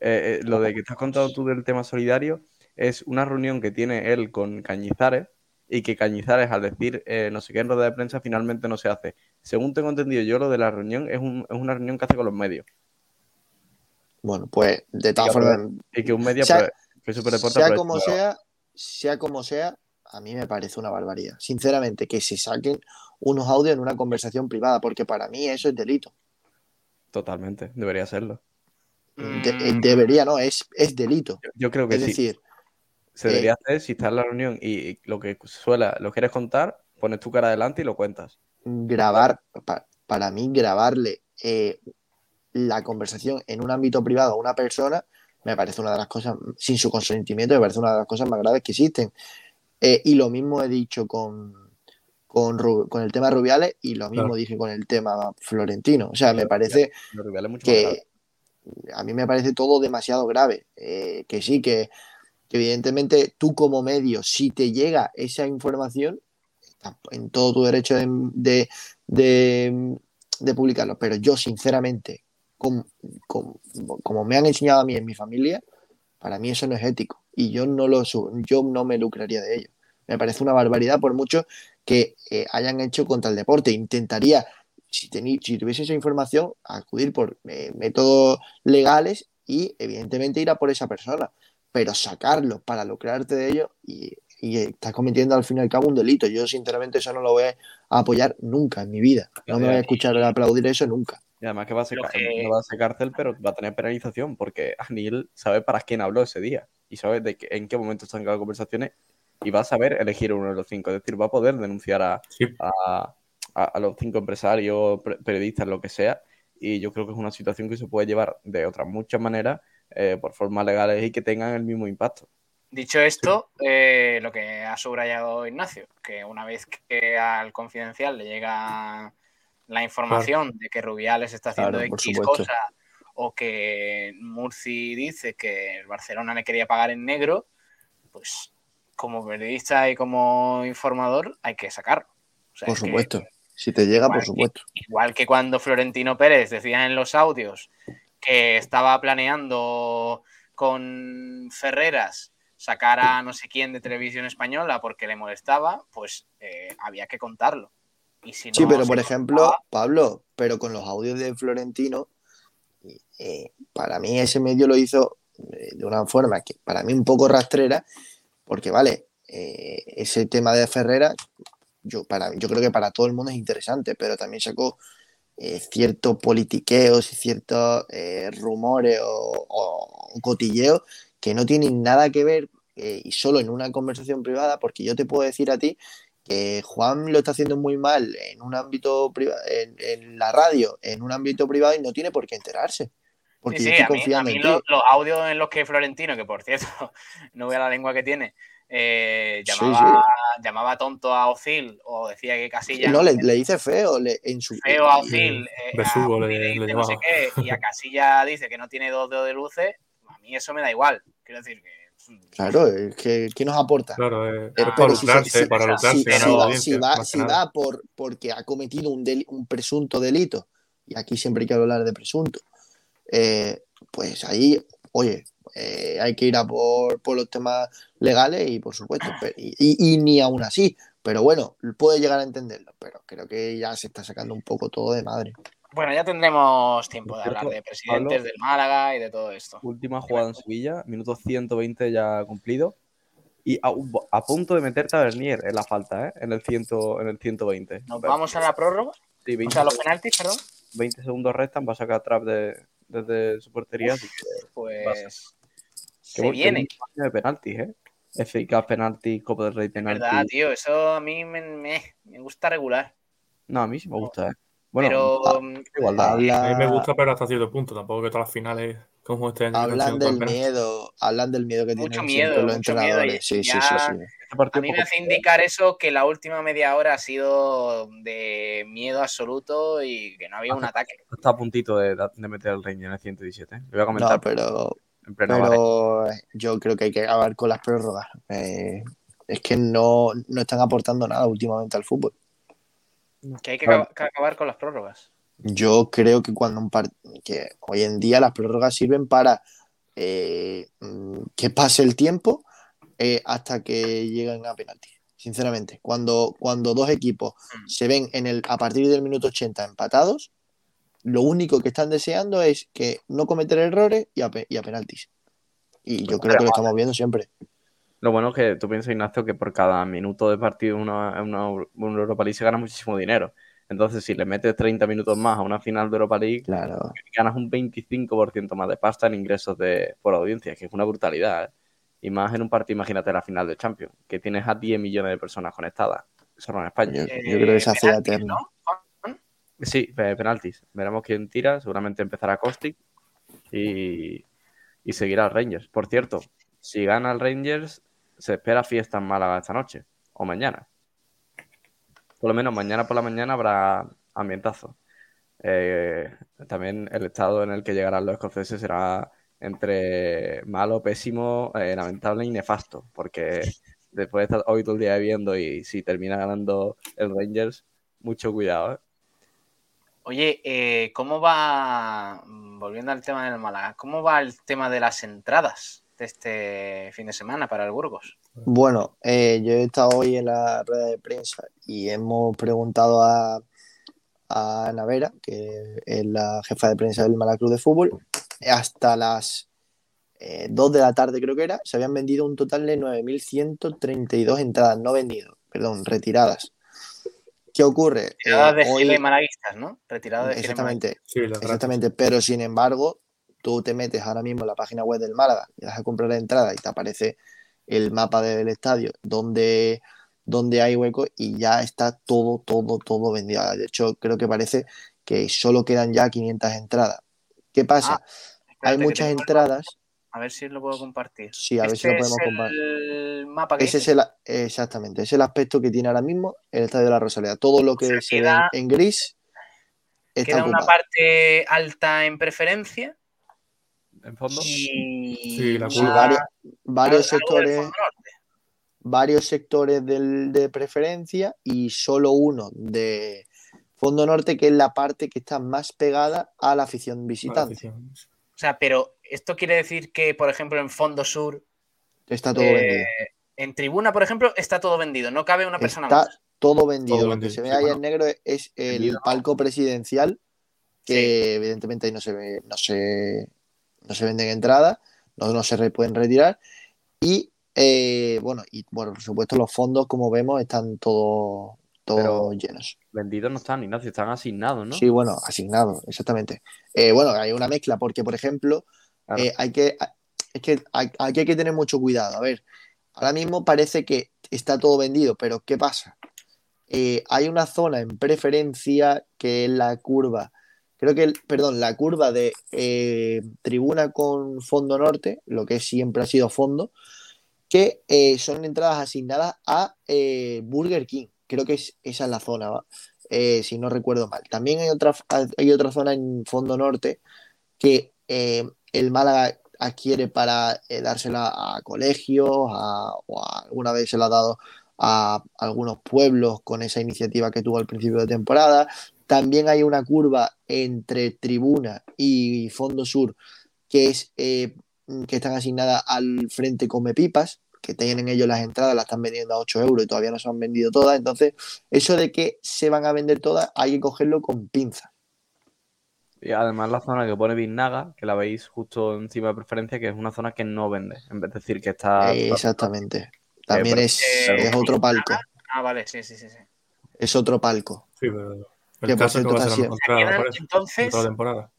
Eh, eh, lo de que te has contado tú del tema solidario es una reunión que tiene él con Cañizares y que Cañizares, al decir eh, no sé qué en rueda de prensa, finalmente no se hace. Según tengo entendido yo, lo de la reunión es, un- es una reunión que hace con los medios. Bueno, pues de todas formas, Y que un medio, Sea- pues, que sea como sea, sea como sea, a mí me parece una barbaridad. Sinceramente, que se saquen unos audios en una conversación privada, porque para mí eso es delito. Totalmente, debería serlo. De- eh, debería, no, es, es delito. Yo, yo creo que Es sí. decir, Se debería hacer si estás en la reunión y, y lo que suela, lo quieres contar, pones tu cara adelante y lo cuentas. grabar, pa- para mí, grabarle eh, la conversación en un ámbito privado a una persona me parece una de las cosas, sin su consentimiento, me parece una de las cosas más graves que existen. Eh, y lo mismo he dicho con, con, con el tema Rubiales y lo mismo Claro. dije con el tema Florentino. O sea, me parece Rubiales mucho que a mí me parece todo demasiado grave. Eh, que sí, que, evidentemente tú como medio, si te llega esa información, estás en todo tu derecho de, de, de- publicarlo. Pero yo, sinceramente, como, como, me han enseñado a mí en mi familia, para mí eso no es ético. Y yo no, lo, yo no me lucraría de ello. Me parece una barbaridad por mucho que eh, hayan hecho contra el deporte. Intentaría, si, teni- si tuviese esa información, acudir por eh, métodos legales y evidentemente ir a por esa persona. Pero sacarlo para lucrarte de ello y, y estás cometiendo al fin y al cabo un delito. Yo sinceramente eso no lo voy a apoyar nunca en mi vida. No me voy a escuchar aplaudir eso nunca. Y además que va a ser, que- no va a ser cárcel, pero va a tener penalización, porque Anil sabe para quién habló ese día y sabe de qué- en qué momento están las conversaciones y va a saber elegir uno de los cinco. Es decir, va a poder denunciar a, Sí, a, a- a los cinco empresarios, pre- periodistas, lo que sea. Y yo creo que es una situación que se puede llevar de otras muchas maneras, eh, por formas legales y que tengan el mismo impacto. Dicho esto, eh, lo que ha subrayado Ignacio, que una vez que al confidencial le llega la información de que Rubiales está haciendo Claro, X cosa o que Murci dice que el Barcelona le quería pagar en negro, pues como periodista y como informador hay que sacarlo. O sea, Por que supuesto. Si te llega, por que- supuesto. igual que cuando Florentino Pérez decía en los audios que estaba planeando con Ferreras sacar a no sé quién de televisión española porque le molestaba, pues eh, había que contarlo. Y si Sí, no pero se por ejemplo, contaba, Pablo, pero con los audios de Florentino, eh, para mí ese medio lo hizo eh, de una forma que para mí un poco rastrera, porque vale, eh, ese tema de Ferrera, yo, para, yo creo que para todo el mundo es interesante, pero también sacó eh, ciertos politiqueos y ciertos eh, rumores o, o cotilleos que no tienen nada que ver eh, y solo en una conversación privada, porque yo te puedo decir a ti que Juan lo está haciendo muy mal en un ámbito privado, en, en la radio, en un ámbito privado y no tiene por qué enterarse. Porque Sí, yo sí, estoy a mí, a confiando mí en ti. lo- los audios en los que Florentino, que por cierto, (laughs) no vea la lengua que tiene, eh, llamaba, llamaba tonto a Ozil o decía que Casillas No, le, le dice feo le- en su. feo a Ozil, eh, a Besugo le- Ozil le dice no sé qué, y a Casilla dice que no tiene dos dedos de luces, a mí eso me da igual. Quiero decir que Claro, es que ¿qué nos aporta? Claro, eh, Eh, es para pero lucrarse, si- para lucrarse, si ganar va, si va- si por porque ha cometido un, presunto delito, y aquí siempre hay que hablar de presunto, eh, pues ahí, oye, eh, hay que ir a por, por los temas legales y por supuesto, y, y- y ni aún así, pero bueno, puede llegar a entenderlo, pero creo que ya se está sacando un poco todo de madre. Bueno, ya tendremos tiempo de hablar de presidentes Pablo- del Málaga y de todo esto. Última jugada en Sevilla, minuto 120 ya cumplido. Y a, a punto de meterte a Bernier en la falta, ¿eh? En el, 100, en el 120. Nos vamos a la prórroga, Sí, o 20, sea, a los penaltis, perdón. 20 segundos restan, va a sacar trap de, desde su portería. así que Pues se qué viene. de penaltis, ¿eh? Cup penalti, Copa del Rey penalti. verdad, tío, eso a mí me, me- me gusta regular. No, a mí sí me gusta, ¿eh? Bueno, pero mm, igualdad. A mí me gusta, pero hasta cierto punto. Tampoco que todas las finales, han hablan del miedo, hablan del miedo que Mucho tienen miedo, los mucho miedo, y entrenadores. Sí, sí, sí. Este a mí me hace indicar eso que la última media hora ha sido de miedo absoluto y que no había un ataque. está a puntito de, de meter el Ranger en el 117. ¿eh? Lo voy a comentar No, pero pero yo creo que hay que acabar con las prórrogas. Eh, es que no, no están aportando nada últimamente al fútbol. Que hay que, Claro. acab- que acabar con las prórrogas. Yo creo que cuando un par- que hoy en día las prórrogas sirven para eh, mm, que pase el tiempo eh, hasta que lleguen a penalti. Sinceramente, cuando, cuando dos equipos Mm. se ven en el, a partir del minuto 80 empatados, lo único que están deseando es que no cometer errores y a, pe- y a penaltis. Y yo creo que lo estamos viendo siempre. Lo bueno es que tú piensas, Ignacio, que por cada minuto de partido una, una, una Europa League se gana muchísimo dinero. Entonces, si le metes 30 minutos más a una final de Europa League, Claro. ganas un 25% más de pasta en ingresos de, por audiencia, que es una brutalidad. ¿eh? Y más en un partido, imagínate la final de Champions, que tienes a 10 millones de personas conectadas. Solo en España. Yo, yo creo que se hace Eh, penaltis, eterno. ¿no? Sí, pe- penaltis. Veremos quién tira. Seguramente empezará Kostic y, y seguirá el Rangers. Por cierto, si gana el Rangers, se espera fiesta en Málaga esta noche o mañana. Por lo menos mañana por la mañana habrá ambientazo. Eh, también el estado en el que llegarán los escoceses será entre malo, pésimo, eh, lamentable y nefasto, porque después de estar hoy todo el día viendo y si termina ganando el Rangers, mucho cuidado, ¿eh? Oye, ¿cómo va, mm, volviendo al tema del Málaga, cómo va el tema de las entradas de este fin de semana para el Burgos? Bueno, eh, yo he estado hoy en la rueda de prensa y hemos preguntado a, a Ana Vera, que es la jefa de prensa del Málaga Club de Fútbol, hasta las eh, 2 de la tarde creo que era, se habían vendido un total de 9.132 entradas, no vendidas, perdón, retiradas. ¿Qué ocurre? Eh, Retiradas de hoy- malaguistas, ¿no? Retiradas de exactamente, Sí. Exactamente, pero sin embargo, tú te metes ahora mismo en la página web del Málaga y vas a comprar la entrada y te aparece el mapa del estadio donde, donde hay hueco y ya está todo, todo, todo vendido. De hecho, creo que parece que solo quedan ya 500 entradas. ¿Qué pasa? Ah, hay muchas entradas. A ver si lo puedo compartir. Sí, a ver si Este lo podemos es compartir. el mapa que Ese es el, exactamente, es el aspecto que tiene ahora mismo el estadio de la Rosaleda. Todo lo que O sea, se queda- ve en gris está Queda una parte alta en preferencia En fondo. y Sí, la Sí, curva. varios, sectores. varios sectores del, de preferencia y solo uno de Fondo Norte, que es la parte que está más pegada a la afición visitante. O sea, pero esto quiere decir que, por ejemplo, en Fondo Sur, Está todo eh, vendido. en tribuna, por ejemplo, está todo vendido. No cabe una persona Está más. todo vendido. Todo Lo vendido, que se ve sí, ahí bueno. en negro es el palco presidencial, que evidentemente ahí no se ve, no se, no se venden entradas, no, no se re- pueden retirar. Y eh, bueno, y bueno, por supuesto, los fondos, como vemos, están todos Pero- llenos. Vendidos no están, Ignacio, están asignados, ¿no? Sí, bueno, asignado, exactamente. Eh, bueno, hay una mezcla porque, por ejemplo, Claro. eh, hay que, es que hay- aquí hay que tener mucho cuidado. A ver, ahora mismo parece que está todo vendido, pero ¿qué pasa? Eh, hay una zona en preferencia que es la curva, creo que, el- perdón, la curva de eh, tribuna con fondo norte, lo que siempre ha sido fondo, que eh, son entradas asignadas a eh, Burger King. Creo que es, esa es la zona, si no recuerdo mal. También hay otra, hay otra zona en fondo norte que el Málaga adquiere para dársela a colegios a- o alguna vez se la ha dado a algunos pueblos con esa iniciativa que tuvo al principio de temporada. También hay una curva entre Tribuna y Fondo Sur que es eh, que están asignadas al Frente Come Pipas, que tienen ellos las entradas, las están vendiendo a 8 euros y todavía no se han vendido todas. Entonces, eso de que se van a vender todas, hay que cogerlo con pinzas. Y además la zona que pone Biznaga, que la veis justo encima de preferencia, que es una zona que no vende. En vez de decir que está. Eh, exactamente. También pero- es, eh, es otro palco. Ah, vale, sí, sí, sí. sí. Es otro palco. Sí, pero el caso que va a ser entonces, toda la temporada.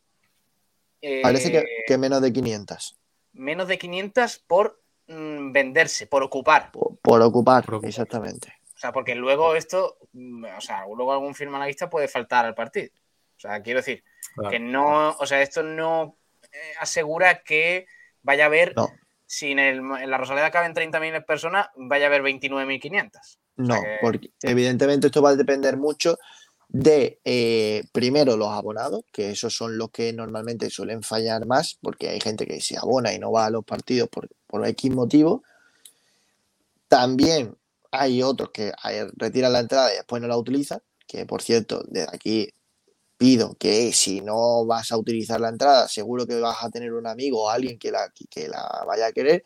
eh, Parece que, que menos de 500. menos de 500 por mm, venderse, por ocupar. Por, por ocupar, Por ocupar. exactamente. O sea, porque luego esto, mm, o sea, luego algún firma lista puede faltar al partido. O sea, quiero decir, Claro. que no, o sea, esto no eh, asegura que vaya a haber, No. si en, el- en la Rosaleda caben 30.000 personas, vaya a haber 29.500. No, sea que- porque evidentemente esto va a depender mucho de, eh, primero, los abonados, que esos son los que normalmente suelen fallar más, porque hay gente que se abona y no va a los partidos por, por X motivo. También hay otros que retiran la entrada y después no la utilizan, que por cierto, desde aquí pido que si no vas a utilizar la entrada, seguro que vas a tener un amigo o alguien que la, que la vaya a querer.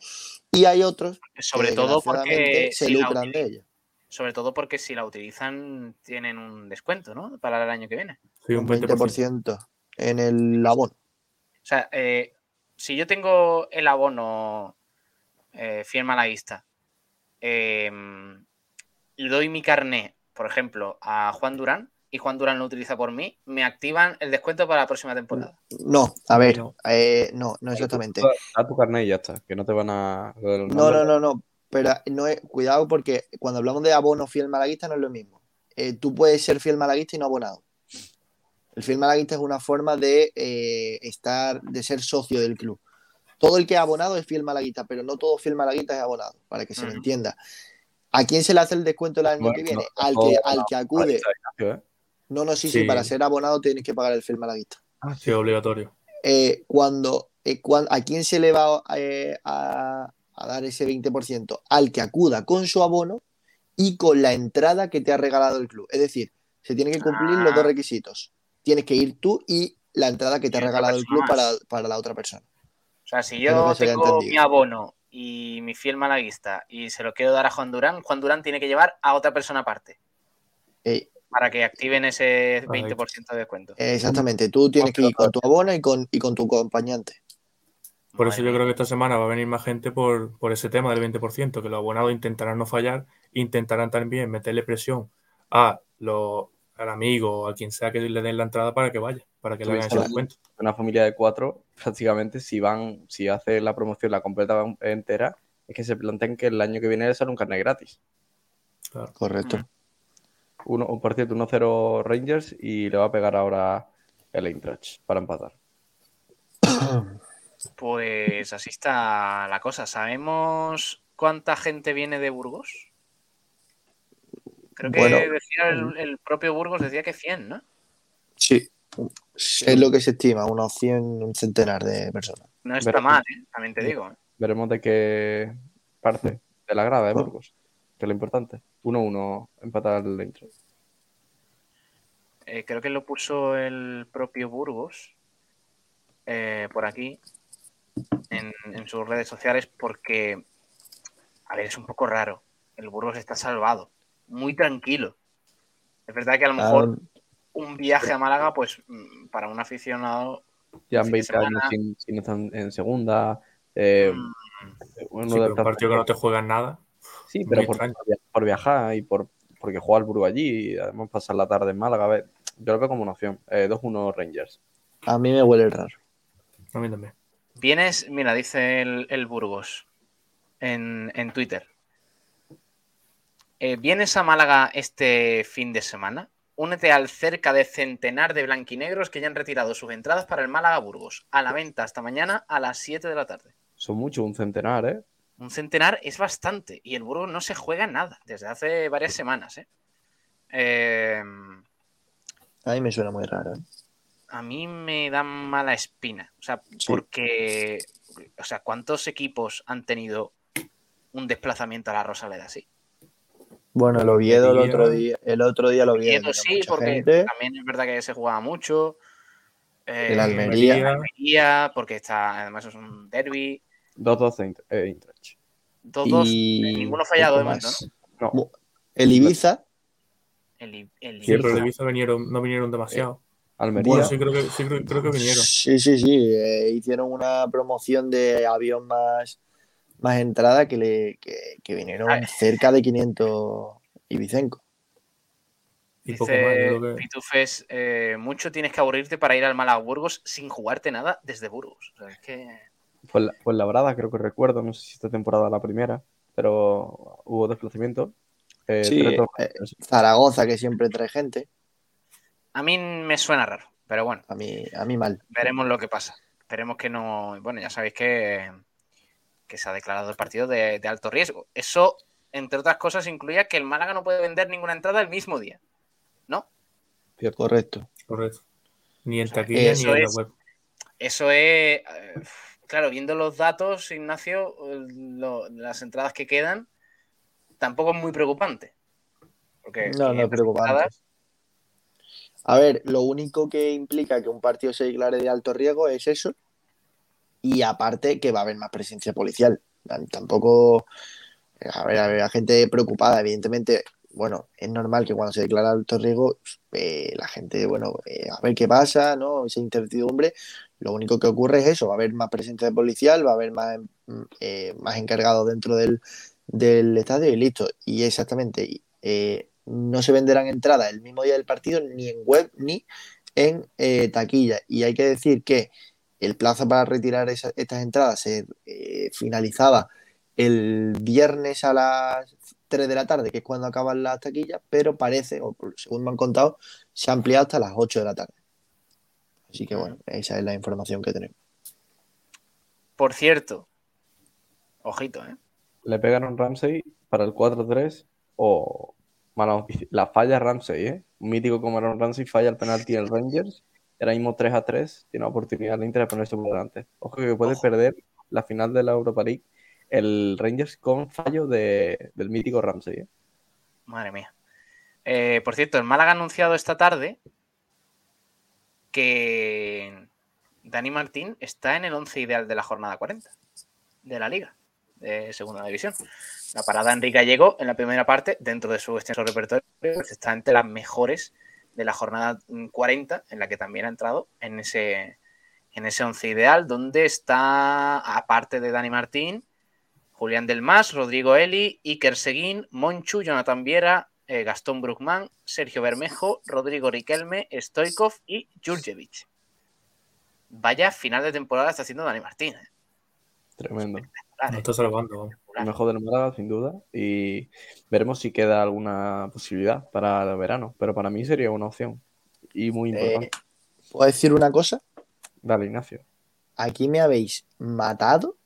Y hay otros Sobre que todo porque se si la lucran de ello. Sobre todo porque si la utilizan tienen un descuento, ¿no? Para el año que viene. Sí, un un 20%. 20% en el abono. O sea, eh, si yo tengo el abono eh, fiel malaguista eh, y doy mi carné, por ejemplo, a Juan Durán y Juan Durán lo utiliza por mí, me activan el descuento para la próxima temporada. No, a ver, No. eh, no, no exactamente. A tu carnet y ya está, que no te van a. No, no, no, no. Pero no es, cuidado porque cuando hablamos de abono fiel malaguista no es lo mismo. Eh, tú puedes ser fiel malaguista y no abonado. El fiel malaguista es una forma de eh, estar, de ser socio del club. Todo el que es abonado es fiel malaguista, pero no todo fiel malaguista es abonado, para que se Ujú. entienda. ¿A quién se le hace el descuento el año Bueno, que viene? no, al que, no, al que acude. ¿eh? No, no, sí, sí, Sí. para ser abonado tienes que pagar el fiel malaguista. Sí, obligatorio. eh, cuando, eh, cuan- a quién se le va eh, a, a dar ese 20%, al que acuda con su abono y con la entrada que te ha regalado el club. Es decir, se tienen que cumplir los dos Ah. requisitos. Tienes que ir tú y la entrada que te ha regalado el club para, para la otra persona. O sea, si yo tengo entendido. mi abono y mi fiel malaguista y se lo quiero dar a Juan Durán, Juan Durán tiene que llevar a otra persona aparte Eh, para que activen ese Correcto. 20% de descuento. exactamente, tú tienes que ir con tu abono y con, y con tu acompañante. Por Madre eso yo mía. creo que esta semana va a venir más gente por, por ese tema del 20%, que los abonados intentarán no fallar, intentarán también meterle presión a los, al amigo o a quien sea que le den la entrada para que vaya, para que le hagan ese descuento. Una familia de cuatro, (laughs) prácticamente, si van, si hace la promoción la completa entera, es que se plantean que el año que viene le sale un carnet gratis. Claro. Correcto. Mm. Uno, por cierto, 1-0 Rangers y le va a pegar ahora el Eintracht para empatar. (coughs) Pues así está la cosa. ¿Sabemos cuánta gente viene de Burgos? Creo que Bueno. decía el, el propio Burgos decía que 100, ¿no? Sí. Es lo que se estima, unos 100, un centenar de personas. No está Veremos. mal, ¿eh? también te digo. ¿eh? Veremos de qué parte de la grada de Bueno. Burgos, que es lo importante. 1-1 empatar el Eintracht. Eh, creo que lo puso el propio Burgos eh, por aquí en, en sus redes sociales porque, a ver, es un poco raro. El Burgos está salvado, muy tranquilo. Es verdad que a lo mejor un viaje a Málaga, pues mm, para un aficionado de 20 años semana. sin, sin estar en segunda. eh, mm, uno Sí, de un partido que no te juegan nada. Sí, pero por viajar y por porque juega el Burgo allí y además pasar la tarde en Málaga. a ver, yo lo veo como una opción. Eh, 2-1 Rangers. a mí me huele raro. A mí también. Vienes, mira, dice el, el Burgos en, en Twitter. Eh, ¿Vienes a Málaga este fin de semana? Únete al cerca de centenar de blanquinegros que ya han retirado sus entradas para el Málaga Burgos. A la venta hasta mañana a las 7 de la tarde. Son muchos, un centenar, ¿eh? Un centenar es bastante. Y el Burgos no se juega nada desde hace varias semanas. ¿eh? Eh, A mí me suena muy raro. ¿eh? A mí me dan mala espina. O sea, Sí. porque. O sea, ¿cuántos equipos han tenido un desplazamiento a la Rosaleda así? Bueno, el Oviedo el otro día, el otro día lo Oviedo Oviedo sí, porque gente. también es verdad que se jugaba mucho. El Eh, Almería. Almería. Almería, porque está, además es un derby. 2-2 de eh, Eintracht. Todos, y ninguno fallado de momento. ¿no? No, El Ibiza, El, el Sí, pero Ibiza. el Ibiza vinieron, no vinieron demasiado. Almería. Bueno, sí, creo que, sí, creo, creo que vinieron. sí, sí, sí, eh, hicieron una promoción de avión más, más entrada que, le, que, que vinieron Ay. cerca de 500 ibicenco. Y más. Dice creo que... Pitufes, eh, mucho tienes que aburrirte para ir al Málaga Burgos sin jugarte nada desde Burgos. O sea, es que... Fue la, fue Labrada, creo que recuerdo. No sé si esta temporada la primera, pero hubo desplazamiento. Eh, Sí, eh, Zaragoza, que siempre trae gente, A mí me suena raro, pero bueno, a mí, a mí mal. veremos lo que pasa. Esperemos que no. Bueno, ya sabéis que, que se ha declarado el partido de, de alto riesgo. Eso, entre otras cosas, incluía que el Málaga no puede vender ninguna entrada el mismo día. ¿No? Correcto. Correcto. Ni en sea, taquilla ni en la web. Eso es. eh, claro, viendo los datos, Ignacio, lo- las entradas que quedan, tampoco es muy preocupante. Porque No, no es 500 preocupante. entradas, A ver, lo único que implica que un partido se declare de alto riesgo es eso. Y aparte que va a haber más presencia policial. Tampoco. A ver, había gente preocupada, evidentemente. Bueno, es normal que cuando se declara alto riesgo, eh, la gente, bueno, eh, a ver qué pasa, ¿no? Esa incertidumbre. Lo único que ocurre es eso: va a haber más presencia policial, va a haber más, mm, eh, más encargados dentro del, del estadio y listo. Y exactamente. eh, no se venderán entradas el mismo día del partido ni en web ni en eh, taquilla. Y hay que decir que el plazo para retirar esa- estas entradas se eh, finalizaba el viernes a las 3 de la tarde, que es cuando acaban las taquillas, pero parece, o según me han contado, se ha ampliado hasta las 8 de la tarde. Así que bueno, esa es la información que tenemos. Por cierto, ojito, ¿eh? Le pegaron Ramsey para el 4-3 o... La falla Ramsey, ¿eh? Un mítico como Aaron Ramsey falla el penalti en el Rangers. Ahora mismo 3 a 3. Tiene la oportunidad el Inter de ponerse por delante. Ojo que puede Ojo. perder la final de la Europa League el Rangers con fallo de- del mítico Ramsey. ¿eh? Madre mía. Eh, por cierto, el Málaga ha anunciado esta tarde que Dani Martín está en el 11 ideal de la jornada 40 de la Liga de Segunda División. La parada de Enrique Gallego en la primera parte, dentro de su extenso repertorio, pues está entre las mejores de la jornada mm, 40, en la que también ha entrado en ese, en ese 11 ideal, donde está, aparte de Dani Martín, Julián Del Mas, Rodrigo Eli, Iker Seguín, Monchu, Jonathan Viera, eh, Gastón Bruckman, Sergio Bermejo, Rodrigo Riquelme, Stoikov y Jurjevic. Vaya final de temporada está haciendo Dani Martín. ¿eh? Tremendo. Espectacular, No está salvando. El mejor del Málaga, sin duda. Y veremos si queda alguna posibilidad para el verano. Pero para mí sería una opción. Y muy importante. Eh, ¿Puedo decir una cosa? Dale, Ignacio. Aquí me habéis matado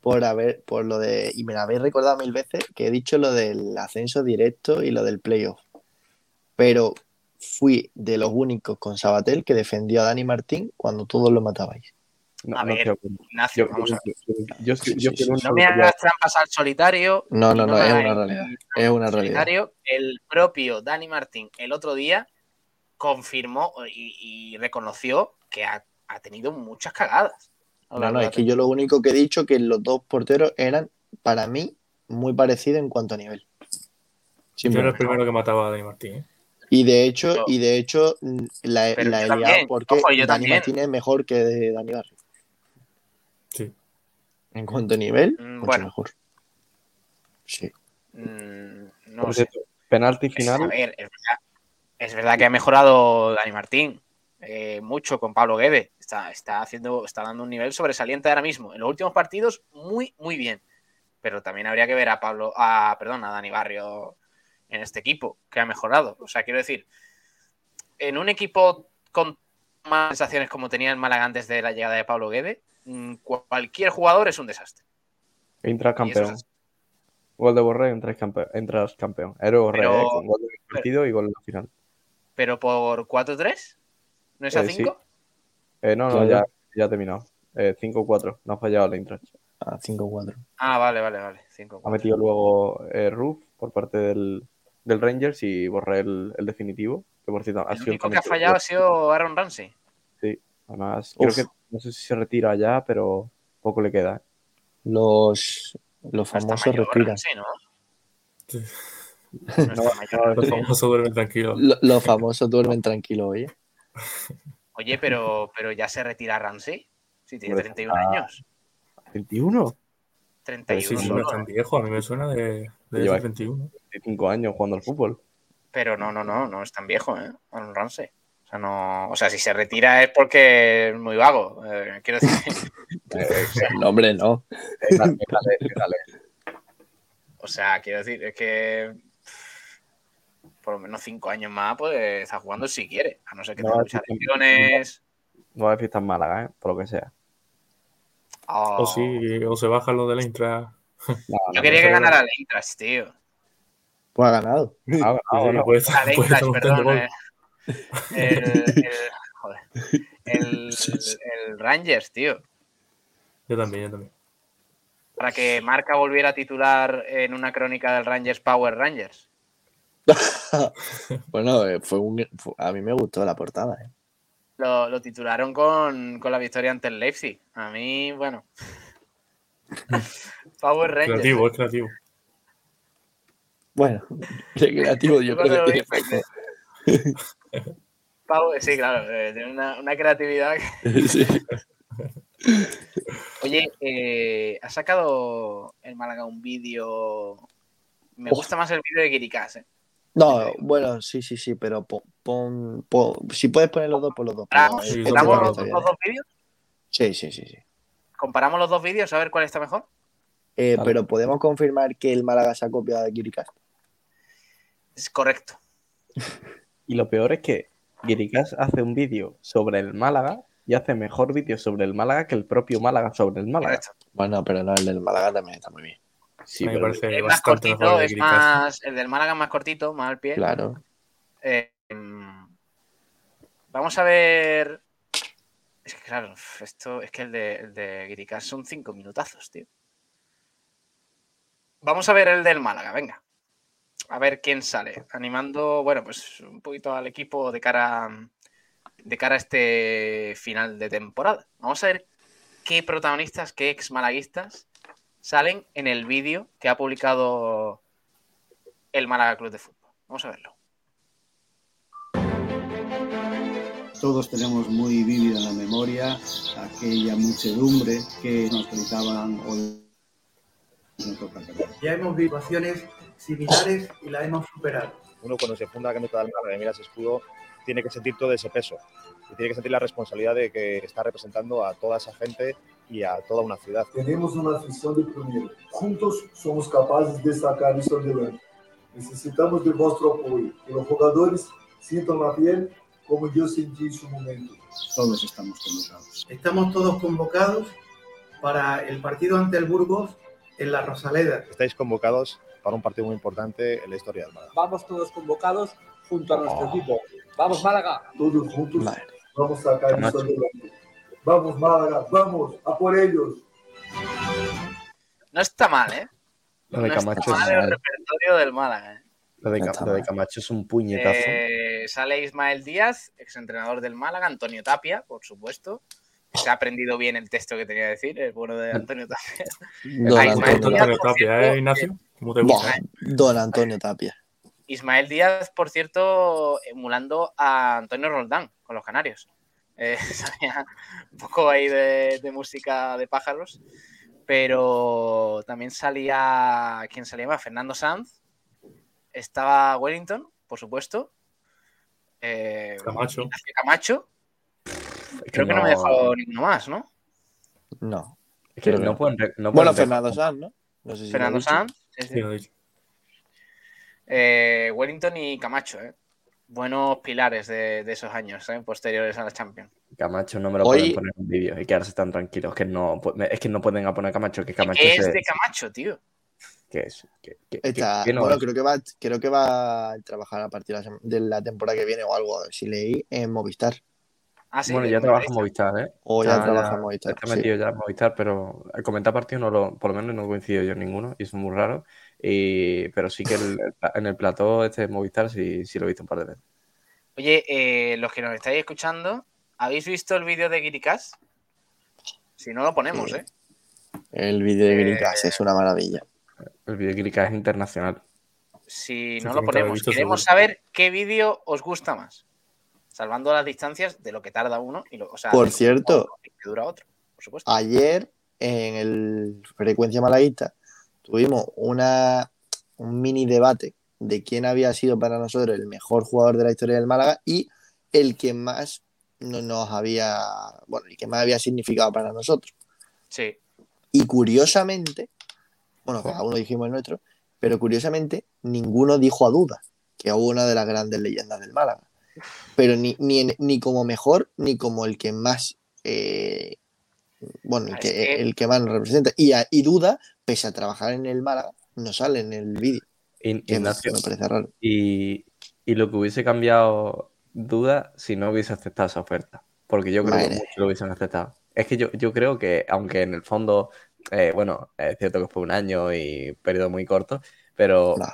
por haber, por lo de, y me lo habéis recordado mil veces, que he dicho lo del ascenso directo y lo del playoff. Pero fui de los únicos con Sabatel que defendió a Dani Martín cuando todos lo matabais. No, A no ver, estoy de acuerdo. Ignacio, Yo, vamos a ver. yo- yo- yo- Sí, yo sí, fui el sí, único No que me hagas trampas al solitario. No, no, no, es una realidad. Es una realidad. solitario. El propio Dani Martín el otro día confirmó y, y reconoció que ha, ha tenido muchas cagadas. No, no, es que yo lo único que he dicho que los dos porteros eran, para mí, muy parecidos en cuanto a nivel. Yo era el primero que mataba a Dani Martín. ¿eh? Y de hecho, y de hecho, mm, la, la he liado porque ojo, Dani también. Martín es mejor que de Dani Barrio. En cuanto a nivel, Mm, mucho bueno. mejor. Sí. Mm, no Por sé. penalti Es, a final. ver, es verdad, es verdad que ha mejorado Dani Martín eh, mucho con Pablo Guedes. Está, está haciendo, está dando un nivel sobresaliente ahora mismo. En los últimos partidos, muy, muy bien. Pero también habría que ver a Pablo, a, perdón, a Dani Barrio en este equipo, que ha mejorado. O sea, quiero decir, en un equipo con más sensaciones como tenía el Málaga antes de la llegada de Pablo Guedes, mm, cualquier jugador es un desastre. Entras es campeón. Gol de Borré, entras campeón. Entras campeón. Héroe Borré, Pero- eh, con gol del partido y gol en la final. Pero por 4-3, ¿no es a Eh, sí. 5? Eh, no, no, ya, ya ha terminado. Eh, 5-4. No ha fallado la intro. Ah, 5-4. Ah, vale, vale, vale. 5 Ha metido luego eh, Roof por parte del, del Rangers y borré el, el definitivo. Que por cierto ha El único que ha fallado ha sido Aaron Ramsey. Además, Uf. creo que no sé si se retira ya, pero poco le queda. ¿eh? Los, los famosos mayor respiran. Ramsey, ¿no? Sí. No. Los famosos duermen tranquilos. Lo- Los famosos duermen tranquilos, oye. Oye, pero, pero ya se retira Ramsey. Sí, tiene Hombre, 31 está- años. ¿21? 31 Sí, sí, no es tan viejo. A mí me suena de, de Lleva- 21. 25 años jugando al fútbol. Pero no, no, no, no es tan viejo, ¿eh? Aaron Ramsey. O sea, no, o sea, si se retira es porque es muy vago. Eh, quiero decir, (laughs) (laughs) No, hombre, no. déjale, déjale, déjale. o sea, quiero decir, es que por lo menos cinco años más, pues está jugando si quiere. A no ser que No, tenga muchas lesiones. No va a fiesta en Málaga, ¿eh? por lo que sea. Oh. O sí, o se baja lo de la intra. No, Yo no, quería que ganara el Eintracht, tío. Pues ha ganado. (laughs) no. el puede Eintracht, estar un perdón. gol. eh. El, el- joder. El, el Rangers, tío. Yo también, yo también. Para que Marca volviera a titular en una crónica del Rangers Power Rangers. (laughs) Bueno, eh, fue un, fue- a mí me gustó la portada. eh. Lo, lo titularon con, con la victoria ante el Leipzig. A mí, bueno. (laughs) Power Rangers. Creativo, es creativo. Bueno, creativo, yo creo que tiene Power- (laughs) sí, claro, eh, tiene una, una creatividad. que- (laughs) Sí. Oye, eh, ha sacado el Málaga un vídeo. Me gusta más el vídeo de Kirikás, ¿eh? No, bueno, sí, sí, sí, pero pon, pon- pon- si puedes poner los dos, por los dos. pero ¿Comparamos, sí, los, dos vídeos? Sí, sí, sí, sí. Comparamos los dos vídeos a ver cuál está mejor. Eh, Vale. Pero podemos confirmar que el Málaga se ha copiado de Kirikast. Es correcto. Y lo peor es que Guiricas hace un vídeo sobre el Málaga y hace mejor vídeo sobre el Málaga que el propio Málaga sobre el Málaga. correcto. Bueno, pero no, el del Málaga también está muy bien. Sí, me pero parece Es más cortito, de es más. El del Málaga es más cortito, más al pie. Claro. Eh, vamos a ver. Es que claro, esto es que el de, el de Guiricás son cinco minutazos, tío. Vamos a ver el del Málaga, venga. A ver quién sale. Animando, bueno, pues un poquito al equipo de cara, de cara a este final de temporada. Vamos a ver qué protagonistas, qué ex malaguistas salen en el vídeo que ha publicado el Málaga Club de Fútbol. Vamos a verlo. Todos tenemos muy vívida en la memoria aquella muchedumbre que nos gritaban hoy. no toca perder". Ya hemos vivido situaciones similares y las hemos superado. uno cuando se funda la camiseta del Málaga y mira ese escudo, tiene que sentir todo ese peso. Y tiene que sentir la responsabilidad de que está representando a toda esa gente y a toda una ciudad. Tenemos uma afición de primeiro. Juntos somos capazes de sacar isso adelante. Necessitamos de vuestro apoio. Que os jogadores sintam na piel como eu senti esse momento. Todos estamos convocados. Estamos todos convocados para el partido ante el Burgos en la Rosaleda. Estáis convocados para un partido muy importante en la historia del Málaga. Vamos todos convocados junto a nuestro equipo. Vamos Málaga. Todos juntos Madre. vamos sacar Nacho. adelante. Vamos, Málaga, vamos, a por ellos. No está mal, ¿eh? lo de no Camacho, está mal es, el repertorio del Málaga. ¿eh? lo de, No lo. Camacho es un puñetazo. Eh, sale Ismael Díaz, exentrenador del Málaga, Antonio Tapia, por supuesto. Se ha aprendido bien el texto que tenía que decir, el bueno de Antonio Tapia. Ah, Ismael Antonio, Díaz, Antonio por Tapia, ¿eh, Ignacio? ¿Cómo te gusta? Buah, eh? Don Antonio Tapia. Ismael Díaz, por cierto, emulando a Antonio Roldán con los canarios. Eh, (laughs) sabía un poco ahí de, de música de pájaros. Pero también salía. ¿Quién salía más? Fernando Sanz. Estaba Wellington, por supuesto. Eh, Camacho. Camacho. Es Creo que no me dejó ninguno más, ¿no? No. es que creo que no no. pueden, re- no Bueno, Fernando. Sanz, ¿no? No sé si Fernando. Sanz. Sí, sí. Eh, Wellington y Camacho, ¿eh? Buenos pilares de, de esos años, ¿eh? Posteriores a la Champions. Camacho no me lo Hoy- pueden poner en vídeo y quedarse tan tranquilos que no es que no pueden a poner Camacho que Camacho ¿Qué es se- de Camacho, tío? que es no bueno, es. creo que, va, creo que va a trabajar a partir de la sem- de la temporada que viene o algo, si leí, en Movistar. Ah, sí, bueno, ya trabaja en. Movistar, ¿eh? O ya trabaja en Movistar, Está sí. metido ya en Movistar, pero el comentar partido no lo, por lo menos no coincido yo en ninguno y es muy raro. Y, pero sí que el- en el plató este de Movistar sí, sí lo he visto un par de veces. Oye, eh, los que nos estáis escuchando, ¿habéis visto el vídeo de Giricas? Si no lo ponemos, Sí. ¿eh? El vídeo de Eh, Gricas es una maravilla. El vídeo de Grika es internacional. Si no lo ponemos, queremos seguro. saber qué vídeo os gusta más. Salvando las distancias de lo que tarda uno y lo, o sea, Por cierto. uno que dura otro, por supuesto. Ayer en el Frecuencia Malaguista tuvimos una, un mini debate de quién había sido para nosotros el mejor jugador de la historia del Málaga y el que más no nos había, bueno, el que más había significado para nosotros. Sí. Y curiosamente, bueno, cada uno dijimos el nuestro, pero curiosamente ninguno dijo a duda, que es una de las grandes leyendas del Málaga. Pero ni, ni, en- ni como mejor, ni como el que más, eh, bueno, el Es que, que- el que más nos representa. Y, a- y duda, pese a trabajar en el Málaga, no sale en el vídeo. In- Que me, Ignacio, me parece raro. y, y lo que hubiese cambiado duda si no hubiese aceptado esa oferta. Porque yo creo Madre que muchos lo hubiesen aceptado. Es que yo, yo creo que, aunque en el fondo, eh, bueno, es cierto que fue un año y periodo muy corto, pero No,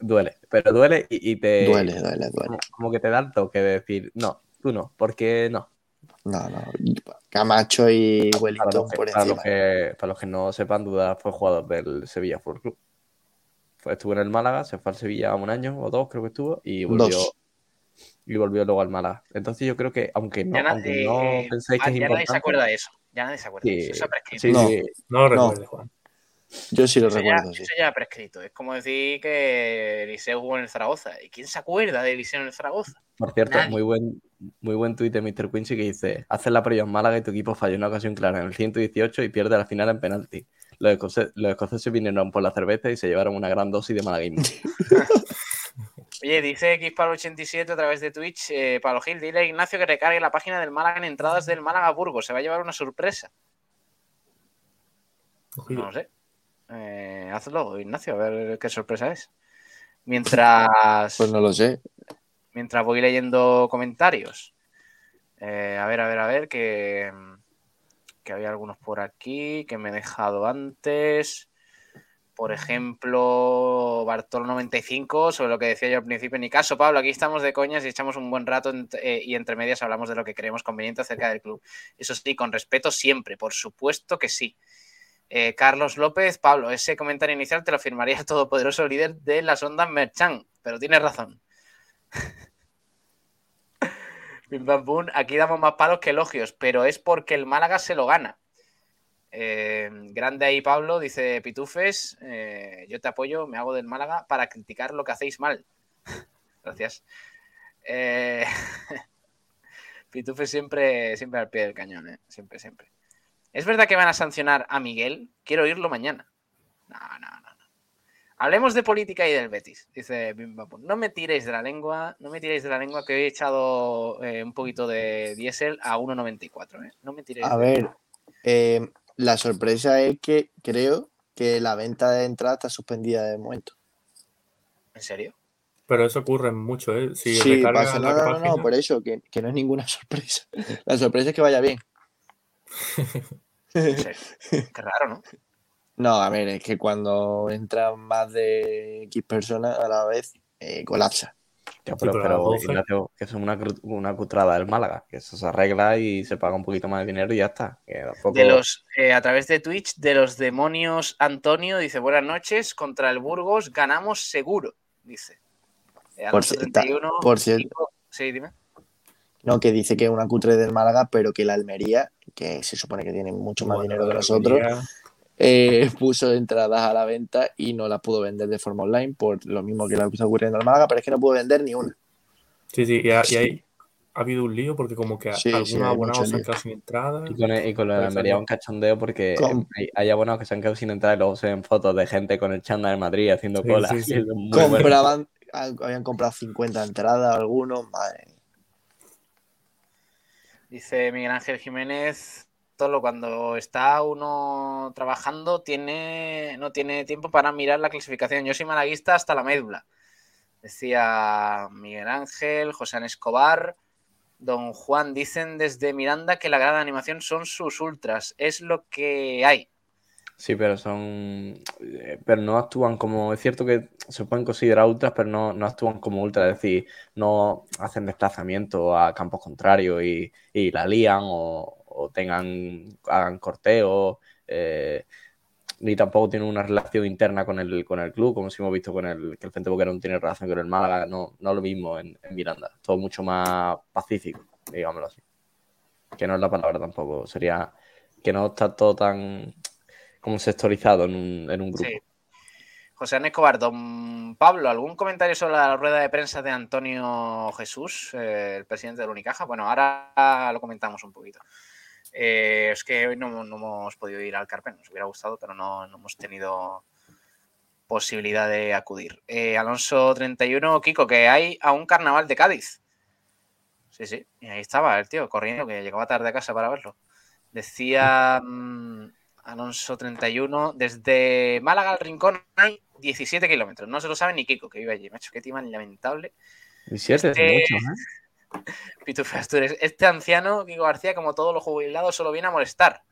duele. Pero duele y, y te. duele, duele, duele. Como, como que te da el toque de decir, no, tú no, porque no. No, no. Camacho y Para Wellington los, que, por para los encima. que- para los que no sepan, Duda fue jugador del Sevilla Fútbol Club. Fue, estuvo en el Málaga, se fue al Sevilla un año o dos, creo que estuvo, y volvió, Dos. y volvió luego al Málaga. Entonces yo creo que, aunque no, Ya, aunque eh, no eh, penséis que es ya nadie se importante, acuerda de eso. Ya nadie se acuerda de eso. Eso sí, No. sí, No lo No. recuerdes, Juan. Yo sí lo Eso ya, recuerdo, sí. eso ya ha prescrito. Es como decir que Eliseo jugó en el Zaragoza. ¿Y quién se acuerda de Eliseo en el Zaragoza? Por cierto, Nadie. muy buen, muy buen tuit de Mr. Quincy que dice: Haces la previa en Málaga y tu equipo falló una ocasión clara en el 118 y pierde la final en penalti. Los, escoce- los escoceses vinieron por la cerveza y se llevaron una gran dosis de malaguismo. (laughs) Oye, dice Xpal87 a través de Twitch, eh, Pablo Gil, dile a Ignacio que recargue la página del Málaga en entradas del Málaga Burgos. Se va a llevar una sorpresa. No lo sé. Eh, hazlo, Ignacio, a ver qué sorpresa es. Mientras, Pues no lo sé. mientras voy leyendo comentarios. Eh, a ver, a ver, a ver, que, que había algunos por aquí que me he dejado antes. Por ejemplo, Bartolo95, sobre lo que decía yo al principio. Ni caso, Pablo, aquí estamos de coñas y echamos un buen rato eh, y entre medias hablamos de lo que creemos conveniente acerca del club. Eso sí, con respeto siempre, por supuesto que sí. Eh, Carlos López, Pablo, ese comentario inicial te lo firmaría el todopoderoso líder de las ondas Merchan, pero tienes razón. (laughs) Aquí damos más palos que elogios, pero es porque el Málaga se lo gana. Eh, grande ahí, Pablo, dice Pitufes. eh, yo te apoyo, me hago del Málaga para criticar lo que hacéis mal. (laughs) Gracias. (laughs) Pitufes siempre, siempre al pie del cañón, siempre, siempre. ¿Es verdad que van a sancionar a Miguel? Quiero oírlo mañana. No, no, no. no. Hablemos de política y del Betis, dice Bim Bam Bum. No me tiréis de la lengua, no me tiréis de la lengua que hoy he echado eh, un poquito de diésel a 1.94. ¿eh? No me tiréis A de- ver, eh, la sorpresa es que creo que la venta de entrada está suspendida de momento. ¿En serio? Pero eso ocurre mucho, ¿eh? Si sí, pasa, la no, no, no, no, por eso, que, que no es ninguna (laughs) sorpresa. La sorpresa es que vaya bien. Qué raro, ¿no? No, a ver, es que cuando entran más de X personas a la vez, eh, colapsa. Ya, pero, pero a pero, las 12. Ignacio, que eso es una, una cutrada del Málaga, que eso se arregla y se paga un poquito más de dinero y ya está. Que tampoco- De los, eh, a través de Twitch, de los demonios Antonio, dice buenas noches, contra el Burgos ganamos seguro, dice. Eh, Por, Alonso ci- ta- 31, por cierto, Sí, dime. No, que dice que es una cutre del Málaga, pero que la Almería, que se supone que tiene mucho más Bueno, dinero que nosotros, eh, (laughs) puso entradas a la venta y no las pudo vender de forma online por lo mismo que le está ocurriendo al Málaga, pero es que no pudo vender ni una. Sí, sí, y, ha- y hay, ha habido un lío porque como que Sí, algunos sí, abonados se han quedado sin entrada. Y con, el- y con lo de la Almería un cachondeo porque hay, hay abonados que se han quedado sin entrar y luego se ven fotos de gente con el chándal en Madrid haciendo Sí, cola. (laughs) bueno. Compraban, habían comprado 50 entradas algunos, madre mía. Dice Miguel Ángel Jiménez, Tolo, cuando está uno trabajando, tiene, no tiene tiempo para mirar la clasificación. Yo soy malaguista hasta la médula. Decía Miguel Ángel, José Escobar. Don Juan, dicen desde Miranda que la de animación son sus ultras. Es lo que hay. Sí, pero son. eh, Pero no actúan como. Es cierto que se pueden considerar ultras, pero no, no actúan como ultras. Es decir, no hacen desplazamiento a campos contrarios y, y la lían o, o tengan. hagan corteos. eh, ni tampoco tienen una relación interna con el, con el club, como si hemos visto con el que el Frente Boquerón tiene relación con el Málaga. No, no lo mismo en, en Miranda. Todo mucho más pacífico, digámoslo así. Que no es la palabra tampoco. Sería que no está todo tan como sectorizado en un, en un grupo. Sí. José Ana Escobar, don Pablo, ¿algún comentario sobre la rueda de prensa de Antonio Jesús, eh, el presidente del Unicaja? Bueno, ahora lo comentamos un poquito. Eh, es que hoy no, no hemos podido ir al Carpen, nos hubiera gustado, pero no, no hemos tenido posibilidad de acudir. Eh, Alonso 31, Kiko, que hay a un carnaval de Cádiz. Sí, sí, y ahí estaba el tío corriendo, que llegaba tarde a casa para verlo. Decía mm, Alonso 31, desde Málaga al Rincón hay 17 kilómetros. No se lo sabe ni Kiko, que vive allí. Macho, qué tema lamentable. 17 es Este- mucho, ¿eh? (laughs) Pitufe Asturias. Este anciano, Kiko García, como todos los jubilados, solo viene a molestar.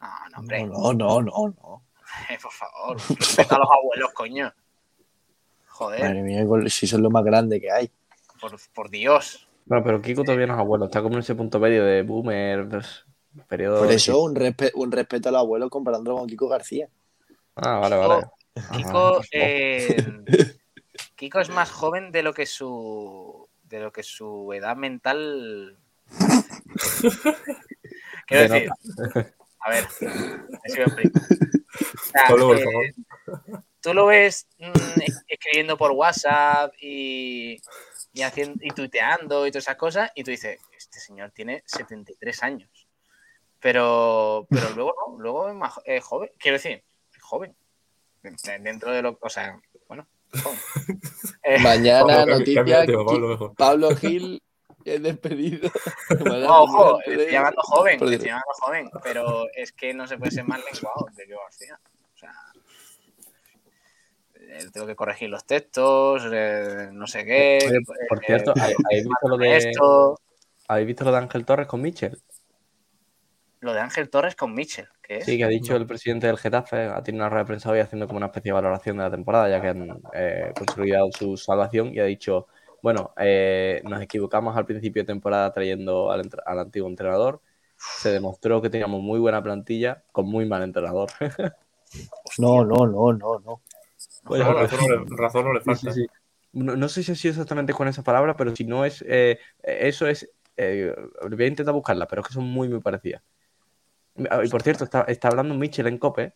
No, no, hombre. No, no, no, no. Eh, (laughs) por favor, respeta a los abuelos, coño. Joder, Madre mía, si son lo más grande que hay. por, por Dios. Bueno, pero Kiko todavía no es abuelo, está como en ese punto medio de boomer, pues, periodo. Por eso, un, respe- un respeto al abuelo comparándolo con Kiko García. Ah, vale, vale. Kiko, eh, Kiko es más joven de lo que su de lo que su edad mental. (laughs) Quiero decir, a ver, me sigo explicando. (laughs) O sea, Hasta luego, por eh, favor. tú lo ves mm, es- escribiendo por WhatsApp y, y, haciendo, y tuiteando y todas esas cosas, y tú dices, este señor tiene 73 años. Pero, pero (laughs) luego no, luego es más es joven. Quiero decir, joven. Dentro de lo. O sea, bueno, joven. Eh, (laughs) Mañana Pablo, noticia Pablo, Gil es despedido. (laughs) No, ojo, estoy llamando joven, estoy llamando joven, pero es que no se puede ser más lenguado de que García. O sea, eh, tengo que corregir los textos, eh, no sé qué. Oye, por eh, cierto, ¿habéis visto lo de. esto, ¿Habéis visto lo de Ángel Torres con Michel? Lo de Ángel Torres con Michel, ¿qué es? Sí, que ha dicho el presidente del Getafe, ha tenido una rueda de prensa hoy haciendo como una especie de valoración de la temporada, ya que han eh, consolidado su salvación y ha dicho, bueno, eh, nos equivocamos al principio de temporada trayendo al, antiguo entrenador, se demostró que teníamos muy buena plantilla con muy mal entrenador. (laughs) No, no, no, no, no. Pues- razón, no le, razón no le Sí, falta. sí, sí. No, no sé si ha sido exactamente con esa palabra, pero si no es. eh, eso es. eh, voy a intentar buscarla, pero es que son muy, muy parecidas. Ah, Y por cierto, está, está hablando Michel en Cope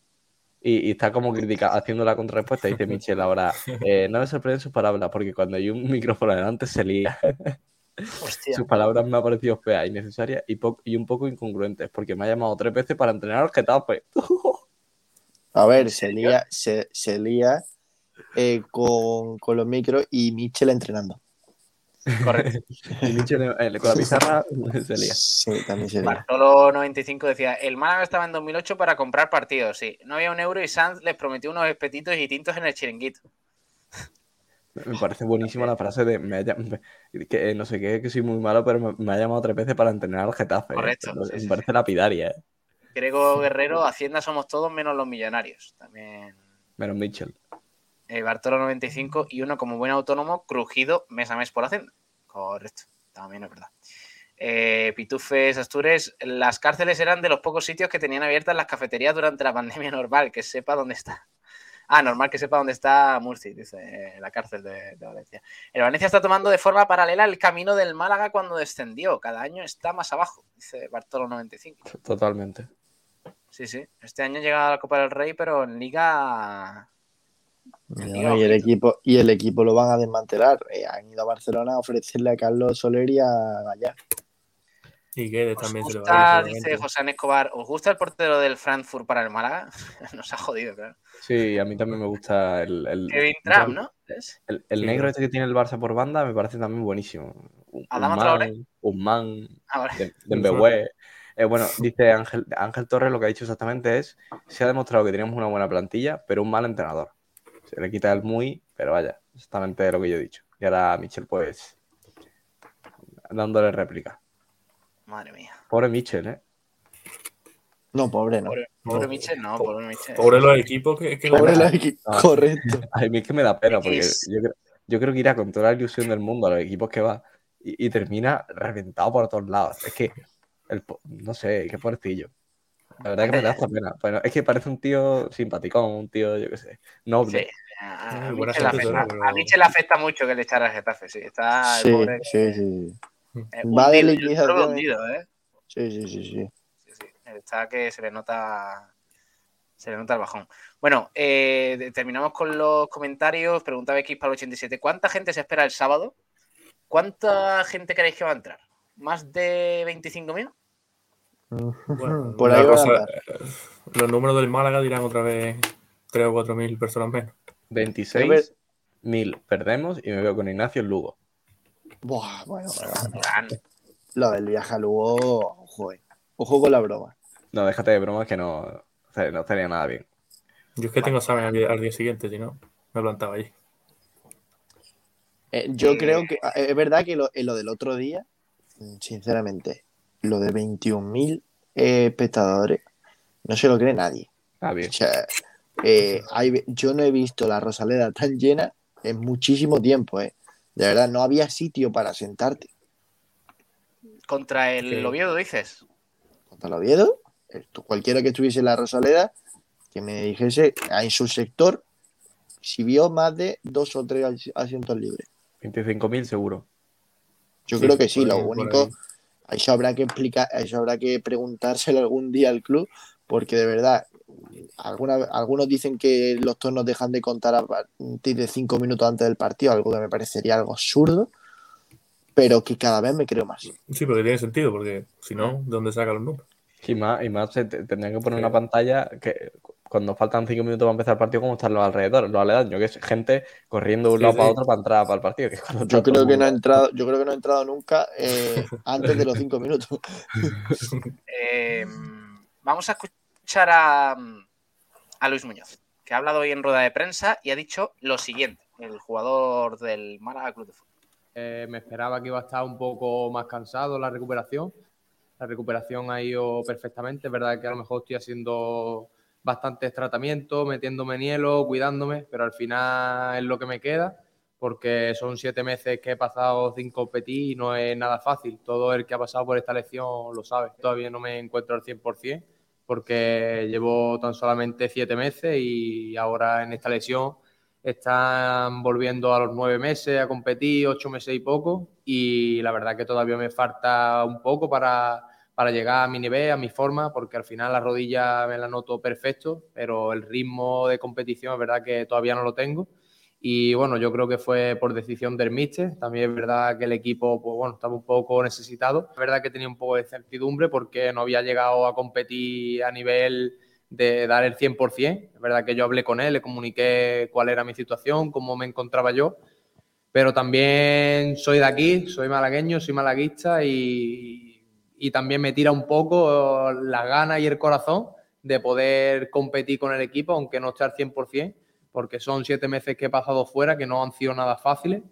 y, y está como critica, haciendo la contrarrespuesta. Dice Michel ahora: (laughs) eh, No me sorprenden sus palabras, porque cuando hay un micrófono delante se lía. (laughs) Hostia. Sus palabras me han parecido feas, innecesarias y, po- y un poco incongruentes, porque me ha llamado tres veces para entrenar al Getafe. (laughs) A ver, se lía, se, se lía eh, con, con los micros y Michel entrenando. Correcto. (laughs) Michel eh, con la pizarra se lía. Sí, también se lía. Bartolo 95 decía, el Málaga estaba en 2008 para comprar partidos, sí. No había un euro y Sanz les prometió unos espetitos y tintos en el chiringuito. Me parece buenísima la frase de me ha llam- que eh, no sé qué, que soy muy malo, pero me, me ha llamado tres veces para entrenar al Getafe. ¿eh? Correcto, Me, sí, me sí, parece lapidaria, ¿eh? Grego Guerrero, Hacienda somos todos menos los millonarios. También Menos Mitchell. Eh, Bartolo 95 y uno como buen autónomo, crujido mes a mes por Hacienda. Correcto, también es verdad. Eh, Pitufes Astures, las cárceles eran de los pocos sitios que tenían abiertas las cafeterías durante la pandemia normal, que sepa dónde está. Ah, normal que sepa dónde está Murci, dice eh, la cárcel de, de Valencia. El Valencia está tomando de forma paralela el camino del Málaga cuando descendió. Cada año está más abajo, dice Bartolo 95. Totalmente. Sí, sí. Este año llega a la Copa del Rey, pero en Liga. No, y, el equipo, y el equipo lo van a desmantelar. Eh, han ido a Barcelona a ofrecerle a Carlos Soler y a Gallá. Y Guedes ¿Os también se le va gusta, a dice. José Escobar, ¿os gusta el portero del Frankfurt para el Málaga? (laughs) Nos ha jodido, claro. Sí, a mí también me gusta el. el Kevin Trapp, ¿no? El, el Sí, negro este que tiene el Barça por banda me parece también buenísimo. Un, Adama Traoré. man, un man, Ah, Dembélé. Eh, bueno, dice Ángel, Ángel Torres, lo que ha dicho exactamente es, se ha demostrado que teníamos una buena plantilla, pero un mal entrenador. Se le quita el muy, pero vaya, exactamente lo que yo he dicho. Y ahora Michel, pues, dándole réplica. Madre mía. Pobre Michel, ¿eh? No, pobre no. Pobre, pobre Michel, no, pobre Michel. Pobre los equipos que, que Pobre los equipos. Correcto. (laughs) A mí es que me da pena porque yo creo, yo creo que irá con toda la ilusión del mundo a los equipos que va y, y termina reventado por todos lados. Es que, el, no sé, qué pobrecillo. La verdad que me da hasta pena. (laughs) Bueno, es que parece un tío simpaticón, un tío, yo qué sé, noble. Sí. A, a Ay, buena Michel le gente afecta, seguro, a pero- Michel le afecta mucho que le echara Getafe, sí. Está el Sí, pobre, sí, sí. eh, Va de hundido, eh. ¿eh? Sí, sí, sí, sí. Está que se le nota. Se le nota el bajón. Bueno, eh, terminamos con los comentarios. Preguntaba X para el 87. ¿Cuánta gente se espera el sábado? ¿Cuánta gente creéis que va a entrar? ¿Más de 25.000? Bueno, Por ahí va a cosa- andar. los números del Málaga dirán otra vez 3 o 4 mil personas menos. 26 mil perdemos y me veo con Ignacio en Lugo. Buah, bueno. Lo del viaje a Lugo, ojo, eh. Ojo con la broma. No, déjate de bromas que no, o sea, no estaría nada bien. Yo es que tengo examen al día, al día siguiente, si no, me plantaba allí. Eh, yo Eh. creo que eh, es verdad que lo, en lo del otro día, sinceramente, lo de 21.000 eh, espectadores, no se lo cree nadie. Está bien. O sea, eh, hay- yo no he visto la Rosaleda tan llena en muchísimo tiempo, eh. De verdad, no había sitio para sentarte. Contra el Sí. Oviedo, dices. Contra el Oviedo, cualquiera que estuviese en la Rosaleda, que me dijese en su sector si vio más de dos o tres as- asientos libres. 25.000 seguro. Yo Sí, creo que sí, lo único, ahí. Eso habrá que explicar, eso habrá que preguntárselo algún día al club, porque de verdad, alguna, algunos dicen que los turnos dejan de contar a partir de cinco minutos antes del partido, algo que me parecería algo absurdo, pero que cada vez me creo más. Sí, porque tiene sentido, porque si no, ¿de dónde saca los números? Y más, y más se tendrían que poner Sí. una pantalla que cuando faltan 5 minutos para empezar el partido, ¿cómo están los alrededores, los aledaños? Que es gente corriendo de un Sí, lado sí. para otro para entrar para el partido. que es cuando Yo creo que no ha entrado, yo creo que no ha entrado nunca eh, (laughs) antes de los cinco minutos. (laughs) Eh, vamos a escuchar a, a Luis Muñoz, que ha hablado hoy en rueda de prensa y ha dicho lo siguiente, el jugador del Málaga Club de Fútbol. Eh, me esperaba que iba a estar un poco más cansado la recuperación. La recuperación ha ido perfectamente. Es verdad que a lo mejor estoy haciendo bastantes tratamientos, metiéndome en hielo, cuidándome, pero al final es lo que me queda, porque son siete meses que he pasado sin competir y no es nada fácil. Todo el que ha pasado por esta lesión lo sabe. Todavía no me encuentro al 100%, porque llevo tan solamente siete meses y ahora en esta lesión están volviendo a los nueve meses a competir, ocho meses y poco, y la verdad que todavía me falta un poco para, para llegar a mi nivel, a mi forma, porque al final la rodilla me la noto perfecto, pero el ritmo de competición es verdad que todavía no lo tengo. Y bueno, yo creo que fue por decisión del míster. También es verdad que el equipo, pues bueno, estaba un poco necesitado. Es verdad que tenía un poco de incertidumbre porque no había llegado a competir a nivel de dar el 100%. Es verdad que yo hablé con él, le comuniqué cuál era mi situación, cómo me encontraba yo. Pero también soy de aquí, soy malagueño, soy malaguista y, y también me tira un poco la gana y el corazón de poder competir con el equipo, aunque no esté al 100%, porque son siete meses que he pasado fuera, que no han sido nada fáciles.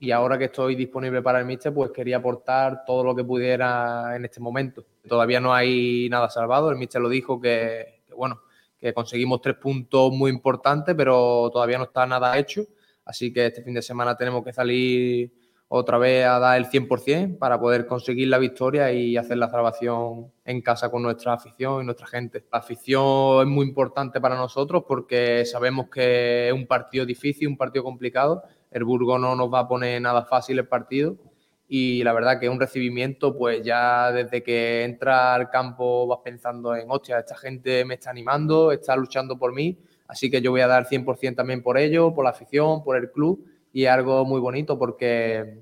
Y ahora que estoy disponible para el míster, pues quería aportar todo lo que pudiera en este momento. Todavía no hay nada salvado, el míster lo dijo que bueno, que conseguimos tres puntos muy importantes, pero todavía no está nada hecho. Así que este fin de semana tenemos que salir otra vez a dar el 100% para poder conseguir la victoria y hacer la salvación en casa con nuestra afición y nuestra gente. La afición es muy importante para nosotros porque sabemos que es un partido difícil, un partido complicado. El Burgo no nos va a poner nada fácil el partido y la verdad que un recibimiento, pues ya desde que entra al campo vas pensando en, hostia, esta gente me está animando, está luchando por mí, así que yo voy a dar 100% también por ellos, por la afición, por el club y es algo muy bonito porque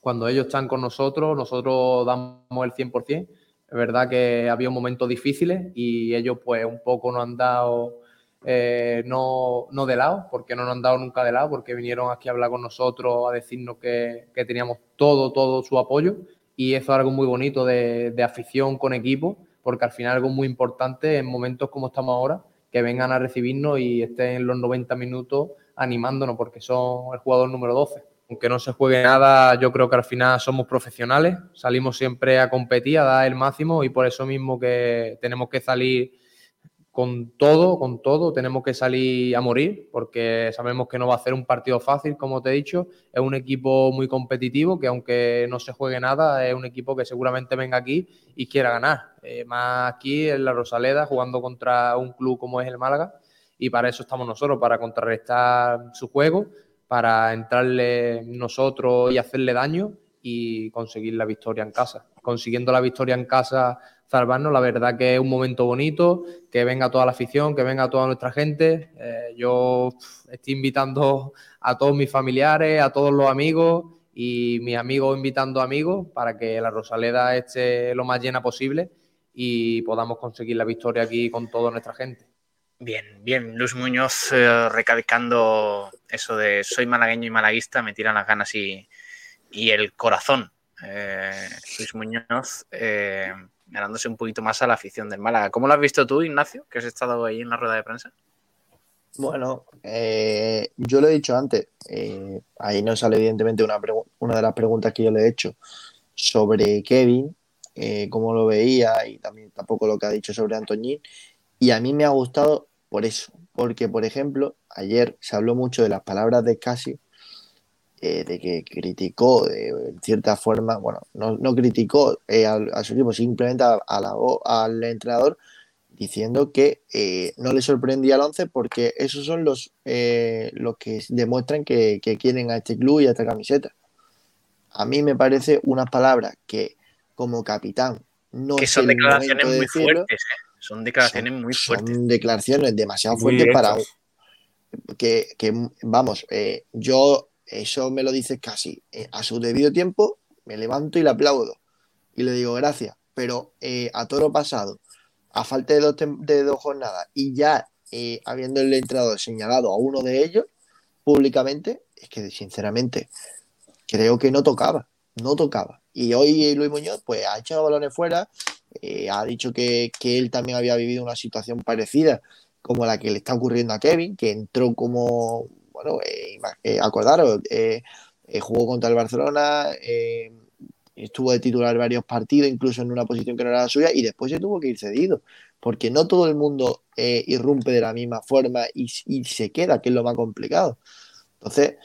cuando ellos están con nosotros, nosotros damos el 100%. Es verdad que había momentos difíciles y ellos pues un poco nos han dado, eh, no, no de lado, porque no nos han dado nunca de lado, porque vinieron aquí a hablar con nosotros, a decirnos que, que teníamos todo, todo su apoyo y eso es algo muy bonito de, de afición con equipo, porque al final algo muy importante en momentos como estamos ahora, que vengan a recibirnos y estén los 90 minutos animándonos porque son el jugador número 12. aunque no se juegue nada, yo creo que al final somos profesionales, salimos siempre a competir, a dar el máximo y por eso mismo que tenemos que salir con todo, con todo, tenemos que salir a morir porque sabemos que no va a ser un partido fácil, como te he dicho, es un equipo muy competitivo que aunque no se juegue nada, es un equipo que seguramente venga aquí y quiera ganar, Eh, más aquí en la Rosaleda jugando contra un club como es el Málaga y para eso estamos nosotros, para contrarrestar su juego, para entrarle nosotros y hacerle daño y conseguir la victoria en casa. Consiguiendo la victoria en casa, salvarnos, la verdad que es un momento bonito, que venga toda la afición, que venga toda nuestra gente. Eh, yo estoy invitando a todos mis familiares, a todos los amigos y mis amigos invitando amigos para que la Rosaleda esté lo más llena posible y podamos conseguir la victoria aquí con toda nuestra gente. Bien, bien. Luis Muñoz eh, recalcando eso de soy malagueño y malaguista, me tiran las ganas y, y el corazón. Eh, Luis Muñoz eh, ganándose un poquito más a la afición del Málaga. ¿Cómo lo has visto tú, Ignacio, que has estado ahí en la rueda de prensa? Bueno, eh, yo lo he dicho antes, eh, ahí no sale evidentemente una, una de las preguntas que yo le he hecho sobre Kevin, cómo lo veía y también tampoco lo que ha dicho sobre Antoñín. Y a mí me ha gustado por eso, porque por ejemplo, ayer se habló mucho de las palabras de Casi, eh, de que criticó de en cierta forma, bueno, no, no criticó eh, al- a, su equipo, simplemente alabó al entrenador diciendo que eh, no le sorprendía el 11 porque esos son los, eh, los que demuestran que, que quieren a este club y a esta camiseta. A mí me parece unas palabras que como capitán no que es son declaraciones muy decirlo, fuertes, ¿eh? Son declaraciones muy fuertes. son declaraciones demasiado Muy fuertes para que, que, vamos, eh, yo eso me lo dices casi eh, a su debido tiempo, me levanto y le aplaudo y le digo gracias, pero eh, a toro pasado, a falta de dos, de dos jornadas y ya eh, habiendo el entrenador señalado a uno de ellos públicamente, es que sinceramente creo que no tocaba, no tocaba. Y hoy Luis Muñoz pues ha echado balones fuera, eh, ha dicho que, que él también había vivido una situación parecida como la que le está ocurriendo a Kevin, que entró como, bueno, eh, eh, acordaros, jugó contra el Barcelona, estuvo de titular varios partidos, incluso en una posición que no era la suya, y después se tuvo que ir cedido, porque no todo el mundo irrumpe de la misma forma y, y se queda, que es lo más complicado. Entonces,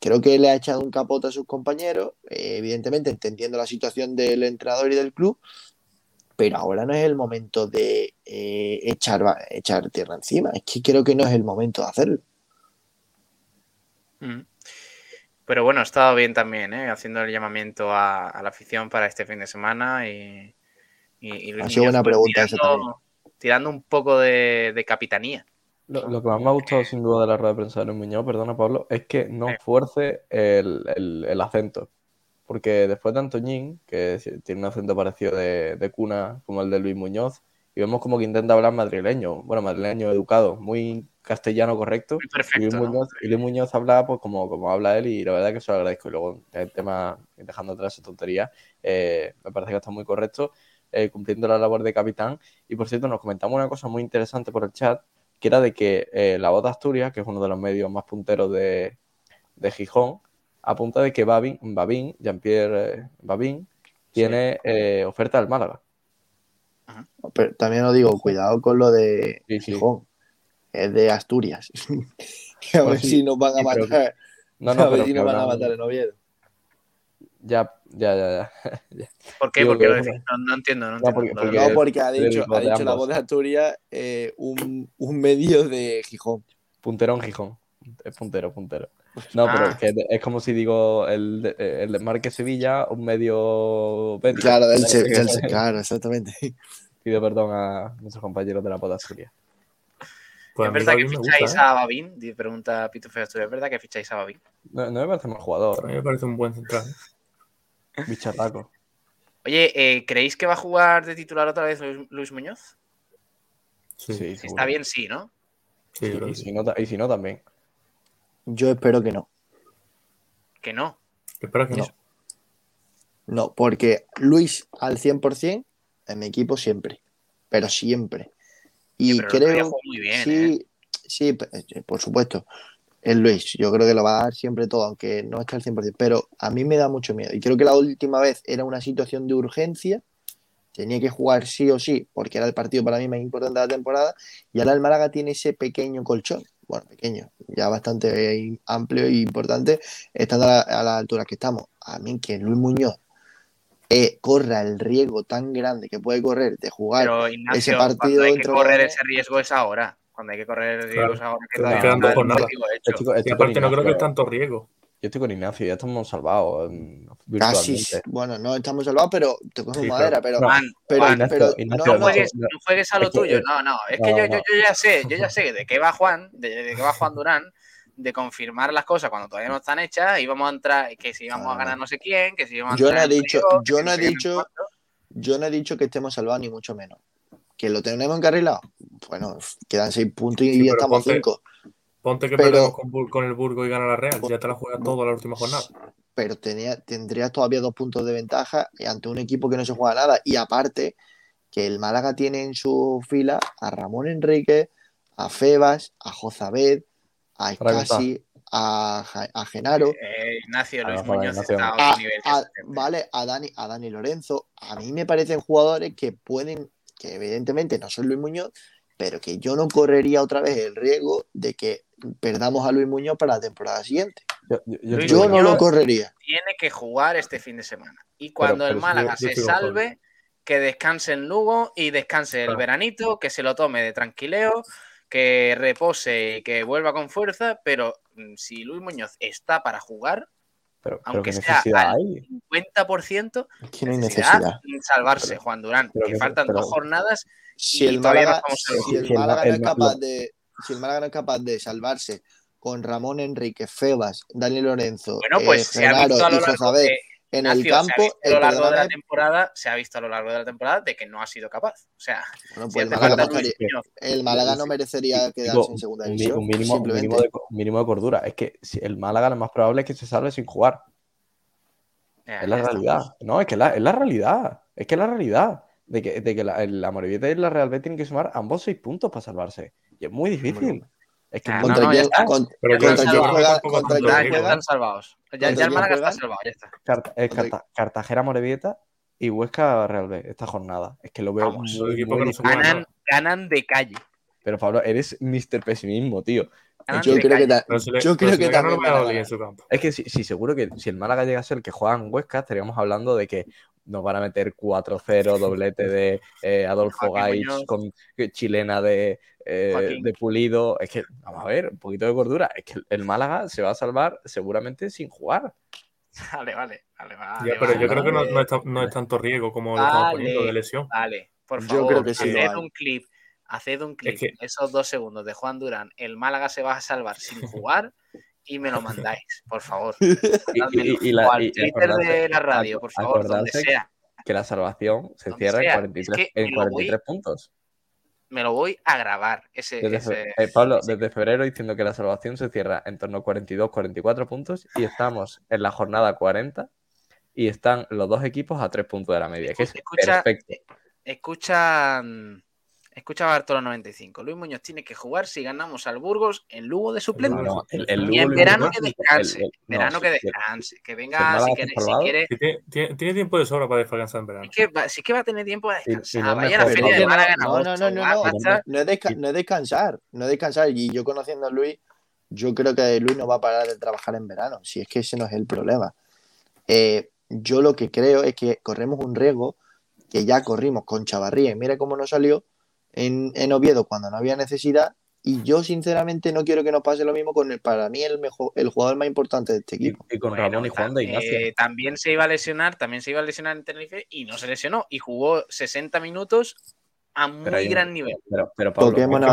creo que le ha echado un capote a sus compañeros, evidentemente entendiendo la situación del entrenador y del club, pero ahora no es el momento de eh, echar, echar tierra encima. Es que creo que no es el momento de hacerlo. Mm. Pero bueno, ha estado bien también, ¿eh? haciendo el llamamiento a, a la afición para este fin de semana y, y- Ha sido pues, pregunta esa tirando, tirando un poco de, de capitanía. Lo, lo que más me ha gustado sin duda de la rueda de prensa de Luis Muñoz, perdona Pablo, es que no fuerce el, el- el acento. Porque después de Antoñín, que tiene un acento parecido de, de cuna como el de Luis Muñoz, y vemos como que intenta hablar madrileño, bueno, madrileño educado, muy castellano correcto. y, Luis. Muñoz, y Luis Muñoz habla pues como, como habla él y la verdad que se lo agradezco. Y luego el tema, dejando atrás esa tontería, eh, me parece que está muy correcto, eh, cumpliendo la labor de capitán. Y por cierto, nos comentamos una cosa muy interesante por el chat, que era de que eh, La Voz de Asturias, que es uno de los medios más punteros de, de Gijón, apunta de que Babin, Babin Jean-Pierre eh, Babin, tiene eh, oferta del Málaga. Pero también os digo, cuidado con lo de Gijón. Es de Asturias. (laughs) que a ver sí, si nos van a matar. No, no, a ver si que nos van a matar en Oviedo. Ya, ya, ya, (laughs) ya. ¿Por qué? Digo ¿Por qué que- lo decís? No, no entiendo, no No, entiendo. porque- porque- No, porque ha dicho, ha dicho la voz de Asturias eh, un, un medio de Gijón. Puntero en Gijón. Es puntero, puntero. No, pero Ah. que es, es como si digo el, de- el de Marque Sevilla, un medio Betis. Claro, del Se- del Se- claro, exactamente. Pido perdón a nuestros compañeros de la Poda Asturias. Pues ¿Es verdad que ficháis a Babín? Pregunta Pito Feo Asturias. ¿Es verdad que ficháis a Babín? No, no me parece mal jugador. A mí me parece un buen central. Bicharraco. Oye, eh, ¿creéis que va a jugar de titular otra vez Luis, Luis Muñoz? Sí, Si seguro. está bien, sí, ¿no? Y, y si no, y si no, también. Yo espero que no. Que no. Espero que no. No, porque Luis al 100% en mi equipo siempre. Pero siempre. Y pero el creo. muy bien, ¿eh? sí, sí, eh, por supuesto. Es Luis, yo creo que lo va a dar siempre todo, aunque no está al 100%, pero a mí me da mucho miedo. Y creo que la última vez era una situación de urgencia, tenía que jugar sí o sí, porque era el partido para mí más importante de la temporada, y ahora el Málaga tiene ese pequeño colchón, bueno, pequeño, ya bastante amplio e importante, estando a la, a la altura que estamos. A mí que Luis Muñoz eh, corra el riesgo tan grande que puede correr de jugar Pero ese Ignacio, partido cuando hay que dentro correr de- ese riesgo es ahora. Cuando hay que correr el riesgo es ahora. Que Claro, todavía no jornadas. partido hecho. Y aparte no creo que es tanto riesgo. Yo estoy con Ignacio, ya estamos salvados mm, Casi, bueno, no estamos salvados, pero te cojo Sí, madera, pero, No, pero, Juan, Ignacio, pero Ignacio, no, juegues, no. no juegues a lo tuyo. No, no. Es no, que yo, yo, ya sé, yo ya sé de qué va Juan, de, de qué va Juan Durán, de confirmar las cosas cuando todavía no están hechas y vamos a entrar, que si vamos a ganar no sé quién, que si vamos a Yo no he dicho, yo no he dicho, yo no he dicho que estemos salvados ni mucho menos. Que lo tenemos encarrilado. Bueno, quedan seis puntos y Sí, pero estamos cinco. Ponte que Pero- perdemos con, el Burgo y gana la Real. Ya te la juegas todo la última jornada. Pero tenía, tendrías todavía dos puntos de ventaja ante un equipo que no se juega nada. Y aparte, que el Málaga tiene en su fila a Ramón Enrique, a Febas, a Jozabed, a Escasi, a, a Genaro. Eh, Ignacio Ah, Luis Muñoz está a a- otro nivel. que a- vale, a Dani, a Dani Lorenzo. A mí me parecen jugadores que pueden, que evidentemente no son Luis Muñoz, pero que yo no correría otra vez el riesgo de que perdamos a Luis Muñoz para la temporada siguiente. Yo, no lo correría. Tiene que jugar este fin de semana. Y cuando pero el Málaga yo se salve, que descanse en Lugo y descanse el Claro. veranito, que se lo tome de tranquileo, que repose y que vuelva con fuerza, pero mm, si Luis Muñoz está para jugar, Pero, pero aunque sea al hay. 50%, Es que no hay necesidad salvarse, Juan Durán, que que- faltan pero- dos jornadas Si el no Málaga, si el el no es capaz de, si el Málaga no es capaz de salvarse con Ramón Enrique, Febas, Daniel Lorenzo, Bueno, pues eh, se ha visto a y lo largo Jozabed de, en el Ignacio, se ha campo, a lo largo de la temporada, se ha visto a lo largo de la temporada de que no ha sido capaz. O sea, bueno, si el Málaga, no el Málaga merecería quedarse Digo, en segunda división, un mínimo, un, simplemente. mínimo de, co- un mínimo de cordura. Es que si el Málaga lo más probable es que se salve sin jugar. Es la realidad. No, es que la, es la realidad. Es que es la realidad. De que, de que la, la Morevieta y la Real Betis tienen que sumar ambos seis puntos para salvarse. Y es muy difícil. Es que ¿Contra yo están salvados. Ya, ¿Contra ya el Málaga está salvado, ya está. Carta- es Contra- Carta- Cartagena Morevieta y Huesca Real B esta jornada. Es que lo veo Vamos, muy, Ganan, ganan de calle. Pero Pablo, eres Mr. Pesimismo, tío. Ganan Yo creo que, ta- le, yo creo que también campo. Es que sí, sí, seguro que si el Málaga llega a ser el que juega en Huesca, estaríamos hablando de que nos van a meter 4-0, doblete de eh, Adolfo Muñoz. con eh, chilena de, eh, de Pulido. Es que, vamos a ver, un poquito de cordura. Es que el Málaga se va a salvar seguramente sin jugar. Vale, vale, vale, vale. Ya, pero yo vale, creo que no, no es, tan- no es tanto riesgo como lo estamos poniendo de lesión. vale, por Yo favor, creo que sí un clip, haced un clip, que- esos dos segundos de Juan Durán, el Málaga se va a salvar sin (laughs) jugar y me lo mandáis, por favor. (laughs) Y, Mandádmelo. y- y la- o al Twitter de la radio, por favor, donde sea. Que la salvación se cierra en sea. 43, Es que en me lo voy- 43 puntos. Me lo voy a grabar. Ese, Desde ese- fe- eh, Pablo, desde febrero diciendo que la salvación se cierra en torno a 42-44 puntos y estamos en la jornada 40 y están los dos equipos a 3 puntos de la media, que es Escucha, perfecto. escucha, mm, escucha Bartolo 95. Luis Muñoz tiene que jugar si ganamos al Burgos en Lugo de suplente. No, el, el y en verano que descanse. el- el- no, verano que si- si- descanse. Que si venga, si quiere, si quiere. Tiene, tiempo de sobra para descansar en verano. Es que va, sí que va a tener tiempo de descansar. no es Vaya a la feria de. Málaga No, no, no, es, desca- no es descansar, no es descansar. Y yo conociendo a Luis, yo creo que Luis no va a parar de trabajar en verano. Si es que ese no es el problema. Eh, yo lo que creo es que corremos un riesgo que ya corrimos con Chavarría y mira cómo nos salió en, en Oviedo cuando no había necesidad. Y yo sinceramente no quiero que nos pase lo mismo con el, para mí el mejor, el jugador más importante de este equipo. y con Bueno, Ramón y Juan de tam- Ignacio. eh, también se iba a lesionar, también se iba a lesionar en Tenerife y no se lesionó. Y jugó 60 minutos a muy Pero hay un- gran nivel. Pero, pero Pablo, a Muñoz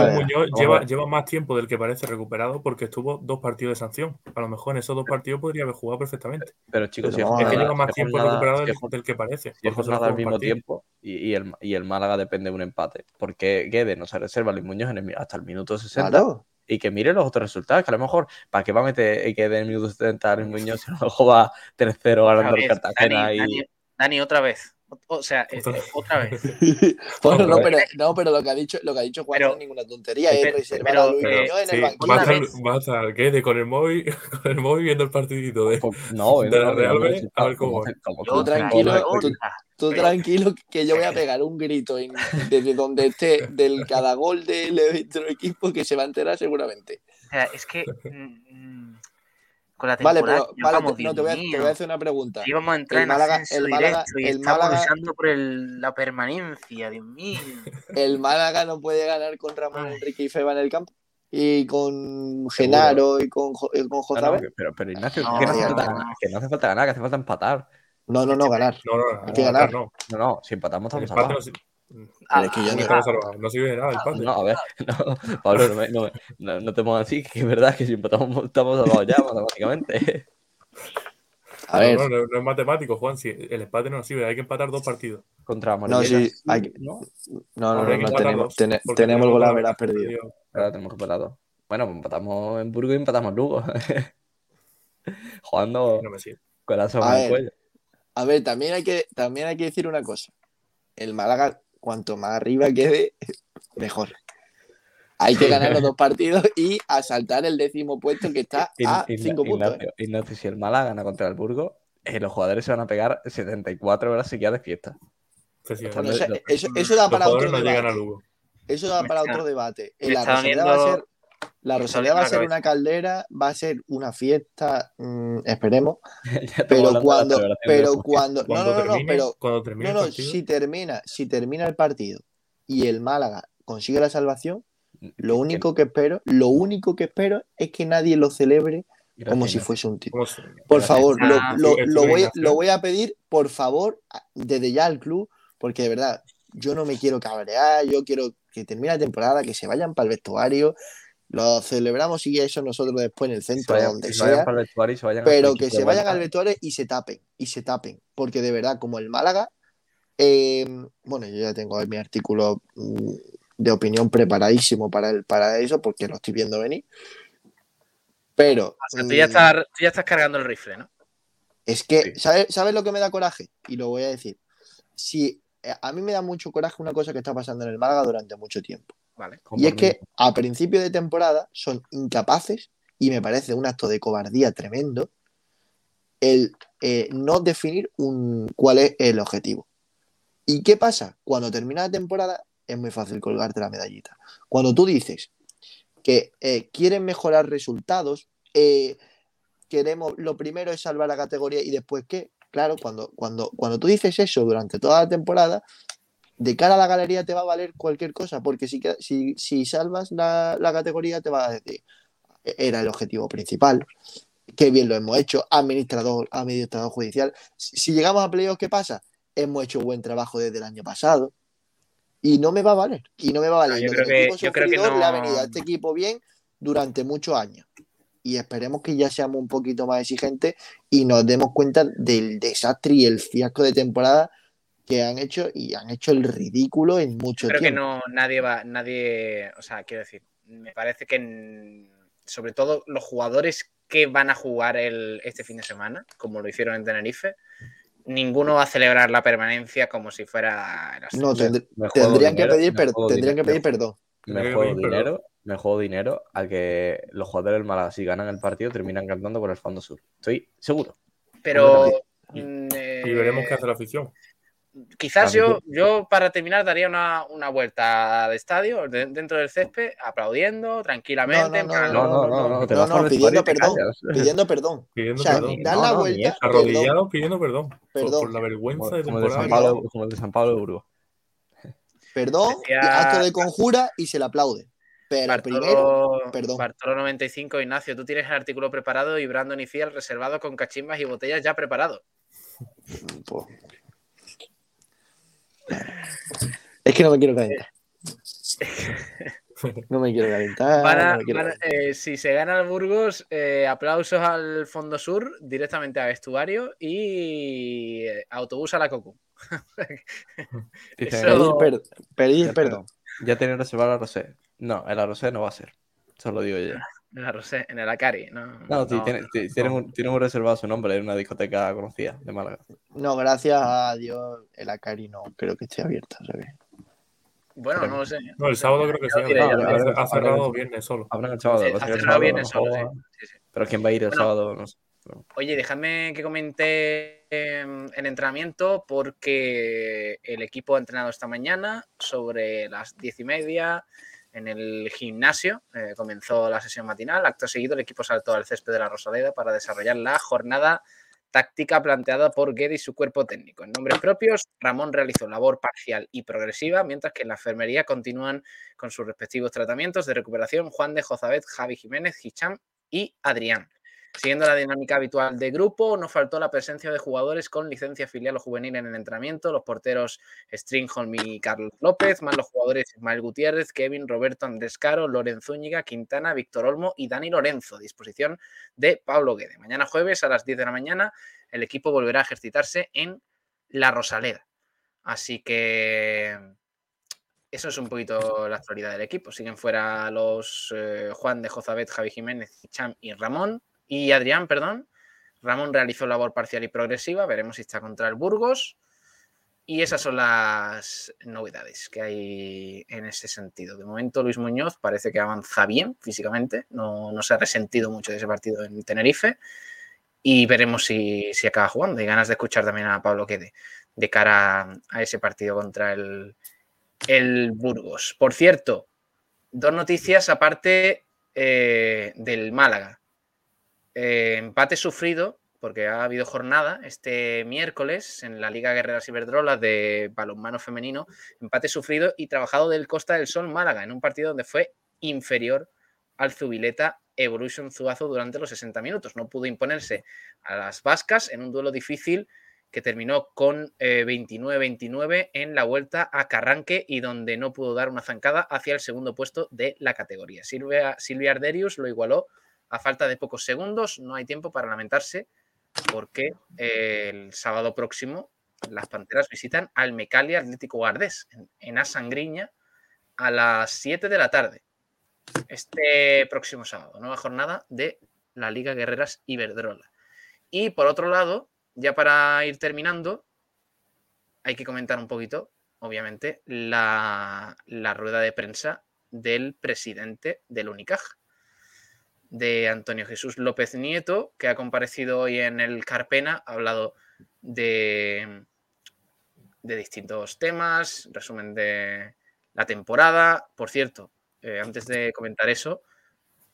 a lleva, más tiempo del que parece recuperado porque estuvo dos partidos de sanción. A lo mejor en esos dos partidos podría haber jugado perfectamente. Pero chicos, Pero si es a que lleva más tiempo recuperado si del, es del que parece. si es porque solo jornada fue al un mismo partido. tiempo y, y el, y el Málaga depende de un empate. Porque Guedes no se reserva a Luis Muñoz en el hasta el minuto 60 Claro. y que mire los otros resultados. Que a lo mejor, ¿para qué va a meter Guedes en el minuto 70 a Luis Muñoz si luego va 3-0 ganando el Cartagena? Dani, y... Dani- Dani, otra vez. O sea, eh, Otra- eh, otra vez. (laughs) (laughs) Bueno, no, pero, no, pero lo que ha dicho, lo que ha dicho Juan Pero- no es ninguna tontería, es pero- reservar a Luis eh, Muñoz en Sí, el banquillo. estar, vez. va a estar ¿qué? De con el móvil, (laughs) con el móvil viendo el partidito de, No, de la no, Real no, B, a ver cómo Tú tranquilo, tú, tranquilo que yo voy a pegar un grito en- desde donde esté del cada gol del otro equipo que se va a enterar seguramente. O sea, es que mm, con la Vale, pero vale, no, te, voy a, te mío, voy a hacer una pregunta. íbamos a entrar El en Málaga, ascenso el Málaga, directo y el estamos Málaga, luchando por el- la permanencia, Dios mío. (laughs) el Málaga no puede ganar con Ramón Ay. Enrique y Feba en el campo. Y con Genaro y con, y con No, no, Jozabel. que- pero, pero Ignacio, No, que, no hace falta ganar, que no hace falta ganar, que hace falta empatar. No, no, no, ganar. No, no, Hay que no, ganar. No, No, no, si empatamos estamos empate no, Pero es que yo no no- estamos no sirve de nada el empate. No, a ver, (laughs) no, Pablo, no, me- no, no, no te pongas así, que es verdad que si empatamos estamos salvados ya matemáticamente. A No, ver, no, no, no es matemático, Juan. Si el empate no sirve, hay que empatar dos partidos. Contra no, Moribilla. sí, hay que- ¿no? no, no, no, no, tenemos, porque tenemos el gol la- a perdido. Ahora tenemos que empatar dos. Bueno, pues empatamos en Burgos y empatamos en Lugo. (laughs) Jugando No me sirve. A soga en el cuello. A ver, también hay que, también hay que decir una cosa. El Málaga, cuanto más arriba quede, mejor. Hay que ganar los dos partidos y asaltar el décimo puesto que está (laughs) In- a cinco puntos. ¿eh? Ignacio, Ignacio, si el Málaga gana contra el Burgos, eh, los jugadores se van a pegar 74 horas seguidas de fiesta. Eso, eso da para otro no debate. Eso da para otro debate. Rosaleda va a ser, la Rosaleda va a ser una caldera, va a ser una fiesta, mm, esperemos. (laughs) Pero cuando, pero cuando, no, Cuando no, no, no, termine, pero cuando termine No, no, si termina, si termina el partido y el Málaga consigue la salvación, lo único que espero, lo único que espero es que nadie lo celebre Gracias, como si fuese un título. ¿cómo se- Por Gracias. favor, lo, Ah, lo- voy, lo voy a pedir, por favor, desde ya al club, porque de verdad, yo no me quiero cabrear, yo quiero que termine la temporada, que se vayan para el vestuario, lo celebramos y eso nosotros después en el Se centro, vayan- donde que se vayan sea, para el vestuario y se vayan pero que se vayan al vestuario y se tapen, y se tapen, porque de verdad, como el Málaga, eh, bueno, yo ya tengo mi artículo mm, de opinión preparadísimo para, el, para eso, porque lo estoy viendo venir, pero O sea, tú ya, mm, estás, tú ya estás cargando el rifle, ¿no? es que, Sí. ¿sabes, ¿sabes lo que me da coraje? Y lo voy a decir. Si eh, a mí me da mucho coraje una cosa que está pasando en el Málaga durante mucho tiempo. Y es que a principio de temporada son incapaces, y me parece un acto de cobardía tremendo, el eh, no definir cuál es el objetivo. ¿Y qué pasa? Cuando termina la temporada es muy fácil colgarte la medallita. Cuando tú dices que eh, quieren mejorar resultados, eh, queremos, lo primero es salvar la categoría y después qué. Claro, cuando, cuando, cuando tú dices eso durante toda la temporada, de cara a la galería te va a valer cualquier cosa, porque si, si, si salvas la, la categoría te va a decir, era el objetivo principal, qué bien lo hemos hecho, administrador, administrador judicial. Si, si llegamos a playoffs, ¿qué pasa? Hemos hecho buen trabajo desde el año pasado y no me va a valer, y no me va a valer. No, yo creo que- yo creo que sufridor le ha no- venido a este equipo bien durante muchos años. Y esperemos que ya seamos un poquito más exigentes y nos demos cuenta del desastre y el fiasco de temporada que han hecho y han hecho el ridículo en mucho Creo que tiempo. no, nadie va, nadie, o sea, quiero decir, me parece que en- sobre todo los jugadores que van a jugar el, este fin de semana, como lo hicieron en Tenerife, ninguno va a celebrar la permanencia como si fuera el. No, tendrían, dinero, que pedir, per- tendrían que perdón. Me que juego perdón. dinero, me juego dinero a que los jugadores del Málaga, si ganan el partido, terminan cantando por el fondo sur. Estoy seguro. Pero mm, eh, Y veremos qué hace la afición. Quizás yo, yo para terminar daría una, una vuelta de estadio de- dentro del césped, aplaudiendo tranquilamente. No, no, no, No, no, te No, pidiendo perdón, pidiendo perdón. Pidiendo O sea, perdón. dar No, la vuelta, eso. perdón, Arrodillados pidiendo perdón. Por, Perdón. por la vergüenza Como, de como el de temporada. San Pablo, como el de San Pablo de Burgos. perdón, Decía- acto de conjura y se le aplaude. Pero Bartolo, primero, perdón. Bartolo 95, Ignacio, tú tienes el artículo preparado y Brandon y Fiel reservado con cachimbas y botellas ya preparados. pues, es que no me quiero calentar. (laughs) No me quiero calentar. Van a- no me quiero van a- calentar. eh, si se gana el Burgos, eh, aplausos al Fondo Sur, directamente a vestuario y eh, autobús a la Cocu. (laughs) Eso- Pedir, per- pedir perdón. Ya tenía reservado la Rosé. No, el Rosé no va a ser. Eso lo digo yo. En, la Rosé- en el Acari. No, No, sí, no, tiene, no, un- tienen un reservado su nombre en una discoteca conocida de Málaga. No, gracias a Dios, el Acari no creo que esté abierto. que- Bueno, no lo sé. No, el sábado creo que sí. Ha- Habrá- cerrado habrá- viernes solo. Habrán el sábado. Sí, ha cerrado sábado bien a el lo sábado, mejor- sí. Sí, sí. Pero ¿quién va a ir el Bueno. sábado? No sé. Oye, dejadme que comente eh, el entrenamiento porque el equipo ha entrenado esta mañana sobre las diez y media en el gimnasio. Eh, comenzó la sesión matinal. Acto seguido, el equipo saltó al césped de la Rosaleda para desarrollar la jornada táctica planteada por Guede y su cuerpo técnico. En nombres propios, Ramón realizó labor parcial y progresiva, mientras que en la enfermería continúan con sus respectivos tratamientos de recuperación Juan de Jozabet, Javi Jiménez, Hicham y Adrián. Siguiendo la dinámica habitual de grupo, no faltó la presencia de jugadores con licencia filial o juvenil en el entrenamiento, los porteros Stringholm y Carlos López, más los jugadores Ismael Gutiérrez, Kevin, Roberto Andrés Caro, Lorenzo Zúñiga, Quintana, Víctor Olmo y Dani Lorenzo, disposición de Pablo Guede. Mañana jueves a las 10 de la mañana el equipo volverá a ejercitarse en La Rosaleda. Así que eso es un poquito la actualidad del equipo. Siguen fuera los eh, Juan de Jozabet, Javi Jiménez, Cham y Ramón. Y Adrián, perdón. Ramón realizó labor parcial y progresiva. Veremos si está contra el Burgos. Y esas son las novedades que hay en ese sentido. De momento, Luis Muñoz parece que avanza bien físicamente. No, no se ha resentido mucho de ese partido en Tenerife. Y veremos si, si acaba jugando. Hay ganas de escuchar también a Pablo Quede de cara a ese partido contra el, el Burgos. Por cierto, dos noticias aparte eh, del Málaga. Eh, empate sufrido, porque ha habido jornada este miércoles en la Liga Guerreras Iberdrola de balonmano femenino. Empate sufrido y trabajado del Costa del Sol Málaga en un partido donde fue inferior al Zubileta Evolution Zuazo durante los 60 minutos. No pudo imponerse a las vascas en un duelo difícil que terminó con eh, 29-29 en la vuelta a Carranque y donde no pudo dar una zancada hacia el segundo puesto de la categoría. Silvia, Silvia Arderius lo igualó a falta de pocos segundos. No hay tiempo para lamentarse porque eh, el sábado próximo las Panteras visitan al Mecalia Atlético Guardés en, en Asangriña a las 7 de la tarde. Este próximo sábado, nueva jornada de la Liga Guerreras Iberdrola. Y por otro lado, ya para ir terminando, hay que comentar un poquito, obviamente, la, la rueda de prensa del presidente del Unicaja, de Antonio Jesús López Nieto, que ha comparecido hoy en el Carpena, ha hablado de, de distintos temas, resumen de la temporada. Por cierto, eh, antes de comentar eso,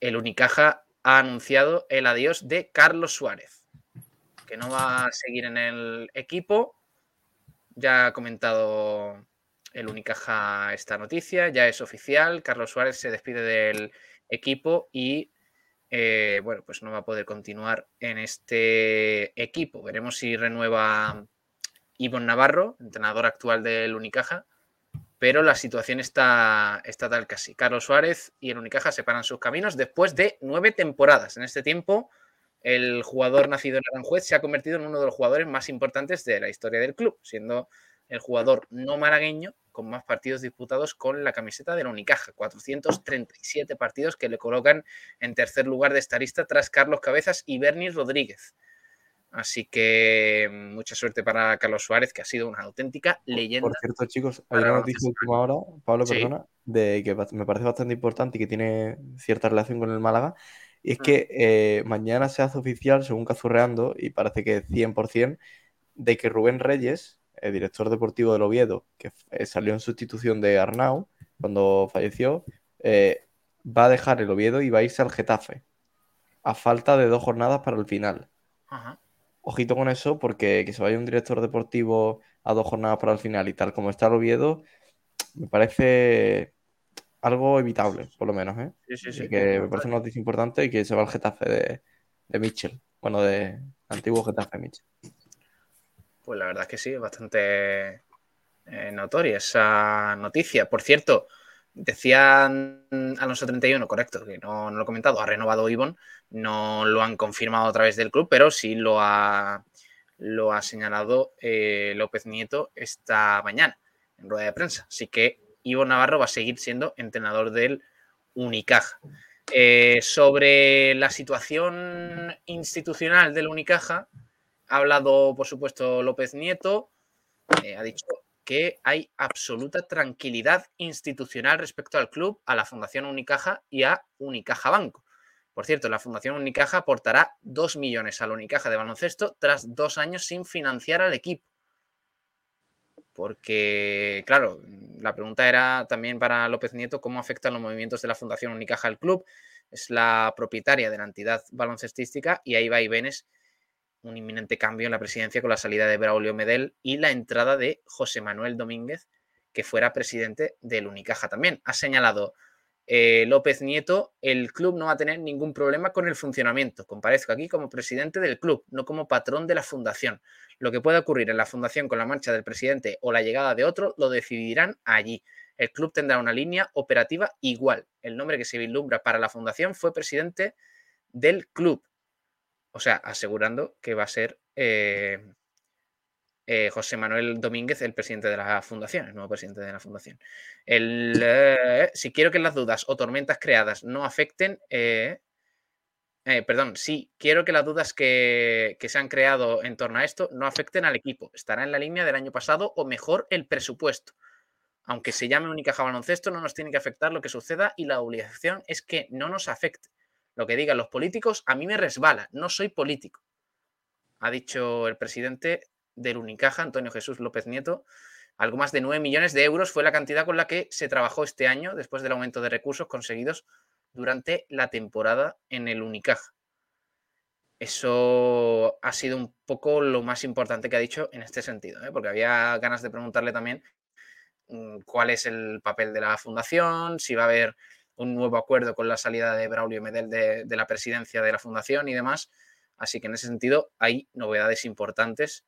el Unicaja ha anunciado el adiós de Carlos Suárez que no va a seguir en el equipo. Ya ha comentado el Unicaja esta noticia, ya es oficial. Carlos Suárez se despide del equipo y eh, bueno, pues no va a poder continuar en este equipo. Veremos si renueva Ivonne Navarro, entrenador actual del Unicaja. Pero la situación está, está tal casi. Carlos Suárez y el Unicaja separan sus caminos después de nueve temporadas. En este tiempo, el jugador nacido en Aranjuez se ha convertido en uno de los jugadores más importantes de la historia del club, siendo el jugador no malagueño con más partidos disputados con la camiseta de la Unicaja, 437 partidos que le colocan en tercer lugar de esta lista tras Carlos Cabezas y Bernie Rodríguez. Así que mucha suerte para Carlos Suárez, que ha sido una auténtica leyenda. Por cierto, chicos, hay una noticia última hora, Pablo, Sí. perdona, de que me parece bastante importante y que tiene cierta relación con el Málaga. Y Mm. es que eh, mañana se hace oficial, según Cazurreando, y parece que 100%, de que Rubén Reyes, el director deportivo del Oviedo, que eh, salió en sustitución de Arnau cuando falleció, eh, va a dejar el Oviedo y va a irse al Getafe, a falta de dos jornadas para el final. Ajá. Ojito con eso, porque que se vaya un director deportivo a dos jornadas para el final y tal como está el Oviedo, me parece algo evitable, por lo menos, ¿eh? Sí, sí, Y sí. que me parece una noticia importante y que se va al Getafe de, de Mitchell. Bueno, de antiguo Getafe Mitchell. Pues la verdad es que sí, es bastante eh, notoria esa noticia. Por cierto, decían Alonso 31, correcto, que no, no lo he comentado, ha renovado Ivon, no lo han confirmado a través del club, pero sí lo ha, lo ha señalado eh, López Nieto esta mañana en rueda de prensa. Así que Ivon Navarro va a seguir siendo entrenador del Unicaja. Eh, sobre la situación institucional del Unicaja, ha hablado, por supuesto, López Nieto. eh, ha dicho que hay absoluta tranquilidad institucional respecto al club, a la Fundación Unicaja y a Unicaja Banco. Por cierto, la Fundación Unicaja aportará 2 millones al Unicaja de baloncesto tras dos años sin financiar al equipo. Porque, claro, la pregunta era también para López Nieto cómo afectan los movimientos de la Fundación Unicaja al club. Es la propietaria de la entidad baloncestística y ahí va Ibenes un inminente cambio en la presidencia con la salida de Braulio Medel y la entrada de José Manuel Domínguez, que fuera presidente del Unicaja también. Ha señalado eh, López Nieto, el club no va a tener ningún problema con el funcionamiento. Comparezco aquí como presidente del club, no como patrón de la fundación. Lo que pueda ocurrir en la fundación con la marcha del presidente o la llegada de otro lo decidirán allí. El club tendrá una línea operativa igual. El nombre que se vislumbra para la fundación fue presidente del club. O sea, asegurando que va a ser eh, eh, José Manuel Domínguez el presidente de la fundación, el nuevo presidente de la fundación. El, eh, si quiero que las dudas o tormentas creadas no afecten, perdón, sí, quiero que las dudas que, que se han creado en torno a esto no afecten al equipo. Estará en la línea del año pasado o mejor el presupuesto. Aunque se llame Unicaja Baloncesto, no nos tiene que afectar lo que suceda y la obligación es que no nos afecte. Lo que digan los políticos a mí me resbala, no soy político. Ha dicho el presidente del Unicaja, Antonio Jesús López Nieto. Algo más de 9 millones de euros fue la cantidad con la que se trabajó este año después del aumento de recursos conseguidos durante la temporada en el Unicaja. Eso ha sido un poco lo más importante que ha dicho en este sentido, ¿eh? porque había ganas de preguntarle también mm, cuál es el papel de la fundación, si va a haber un nuevo acuerdo con la salida de Braulio Medel de, la presidencia de la fundación y demás. Así que en ese sentido hay novedades importantes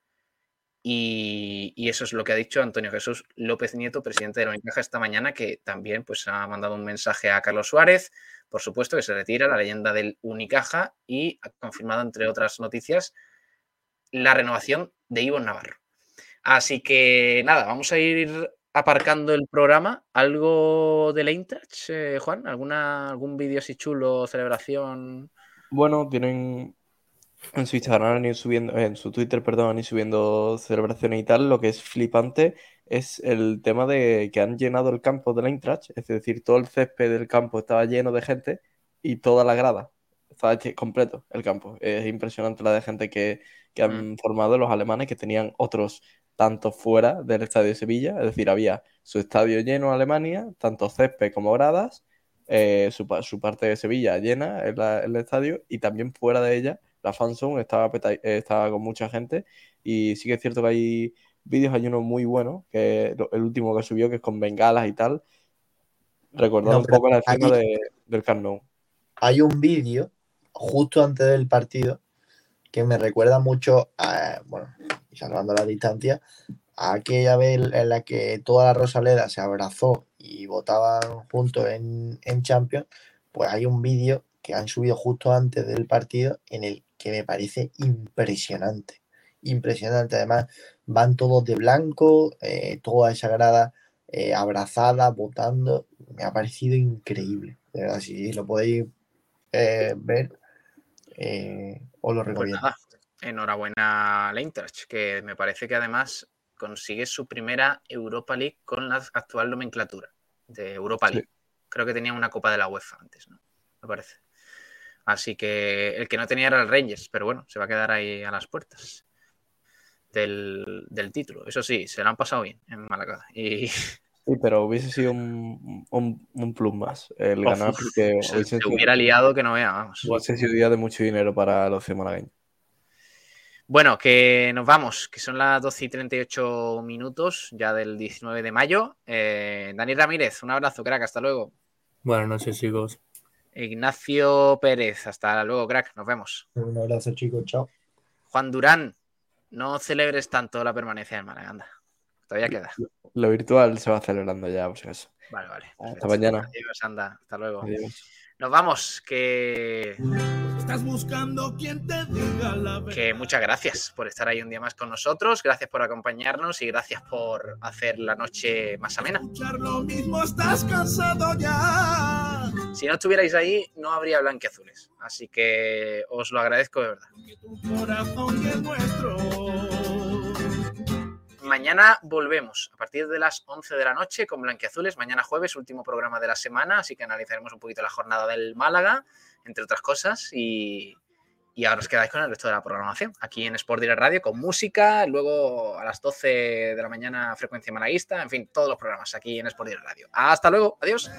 y, eso es lo que ha dicho Antonio Jesús López Nieto, presidente de la Unicaja, esta mañana, que también pues, ha mandado un mensaje a Carlos Suárez, por supuesto, que se retira la leyenda del Unicaja y ha confirmado, entre otras noticias, la renovación de Ivo Navarro. Así que nada, vamos a ir aparcando el programa. ¿Algo de la Intouch, eh, Juan? ¿Alguna, ¿Algún vídeo así chulo, celebración? Bueno, tienen en su Instagram y subiendo, en su Twitter, perdón, y subiendo celebraciones y tal, lo que es flipante es el tema de que han llenado el campo de la Eintracht, es decir, todo el césped del campo estaba lleno de gente y toda la grada estaba completo el campo. Es impresionante la de gente que, que han mm. formado los alemanes que tenían otros tanto fuera del estadio de Sevilla, es decir, había su estadio lleno en Alemania, tanto césped como gradas, eh, su, su, parte de Sevilla llena en la, el estadio y también fuera de ella la fanzone estaba, estaba con mucha gente y sí que es cierto que hay vídeos, hay uno muy bueno, que el último que subió, que es con bengalas y tal, recordando no, un poco la escena de, del Carnot. Hay un vídeo justo antes del partido que me recuerda mucho a, bueno, salvando la distancia, a aquella vez en la que toda la Rosaleda se abrazó y votaban juntos en, en Champions, pues hay un vídeo que han subido justo antes del partido en el que me parece impresionante. Impresionante. Además, van todos de blanco, eh, toda esa grada eh, abrazada, votando. Me ha parecido increíble. De verdad, si lo podéis eh, ver, os lo recomiendo. Pues nada, enhorabuena a la Interch, que me parece que además consigue su primera Europa League con la actual nomenclatura de Europa League. Sí. Creo que tenía una Copa de la UEFA antes, ¿no? Me parece. Así que el que no tenía era el Rangers, pero bueno, se va a quedar ahí a las puertas del, del título. Eso sí, se lo han pasado bien en Málaga. Y... (laughs) Sí, pero hubiese sido un, un, un plus más el Uf, ganar porque (laughs) se, se hubiera sido, liado que no vea, vamos. Hubiese sido día de mucho dinero para los malagueños. Bueno, que nos vamos, que son las 12 y 38 minutos ya del 19 de mayo. Eh, Dani Ramírez, un abrazo, crack, hasta luego. Buenas noches, chicos. Ignacio Pérez, hasta luego, crack, nos vemos. Un abrazo, chicos, chao. Juan Durán, no celebres tanto la permanencia en Málaga, anda. Todavía queda. Lo virtual se va celebrando ya, por si acaso. Vale, vale. Hasta mañana. Adiós, anda. Hasta luego. Adiós. Nos vamos, que... Estás buscando quien te diga la verdad. Que muchas gracias por estar ahí un día más con nosotros, gracias por acompañarnos y gracias por hacer la noche más amena. Lo mismo estás cansado ya. Si no estuvierais ahí, no habría blanquiazules. Así que os lo agradezco de verdad. corazón y el nuestro. Mañana volvemos a partir de las 11 de la noche con Blanquiazules. Mañana jueves, último programa de la semana, así que analizaremos un poquito la jornada del Málaga, entre otras cosas. Y, ahora os quedáis con el resto de la programación aquí en Sport Direct Radio con música. Luego a las 12 de la mañana, frecuencia malaguista. En fin, todos los programas aquí en Sport Direct Radio. Hasta luego. Adiós.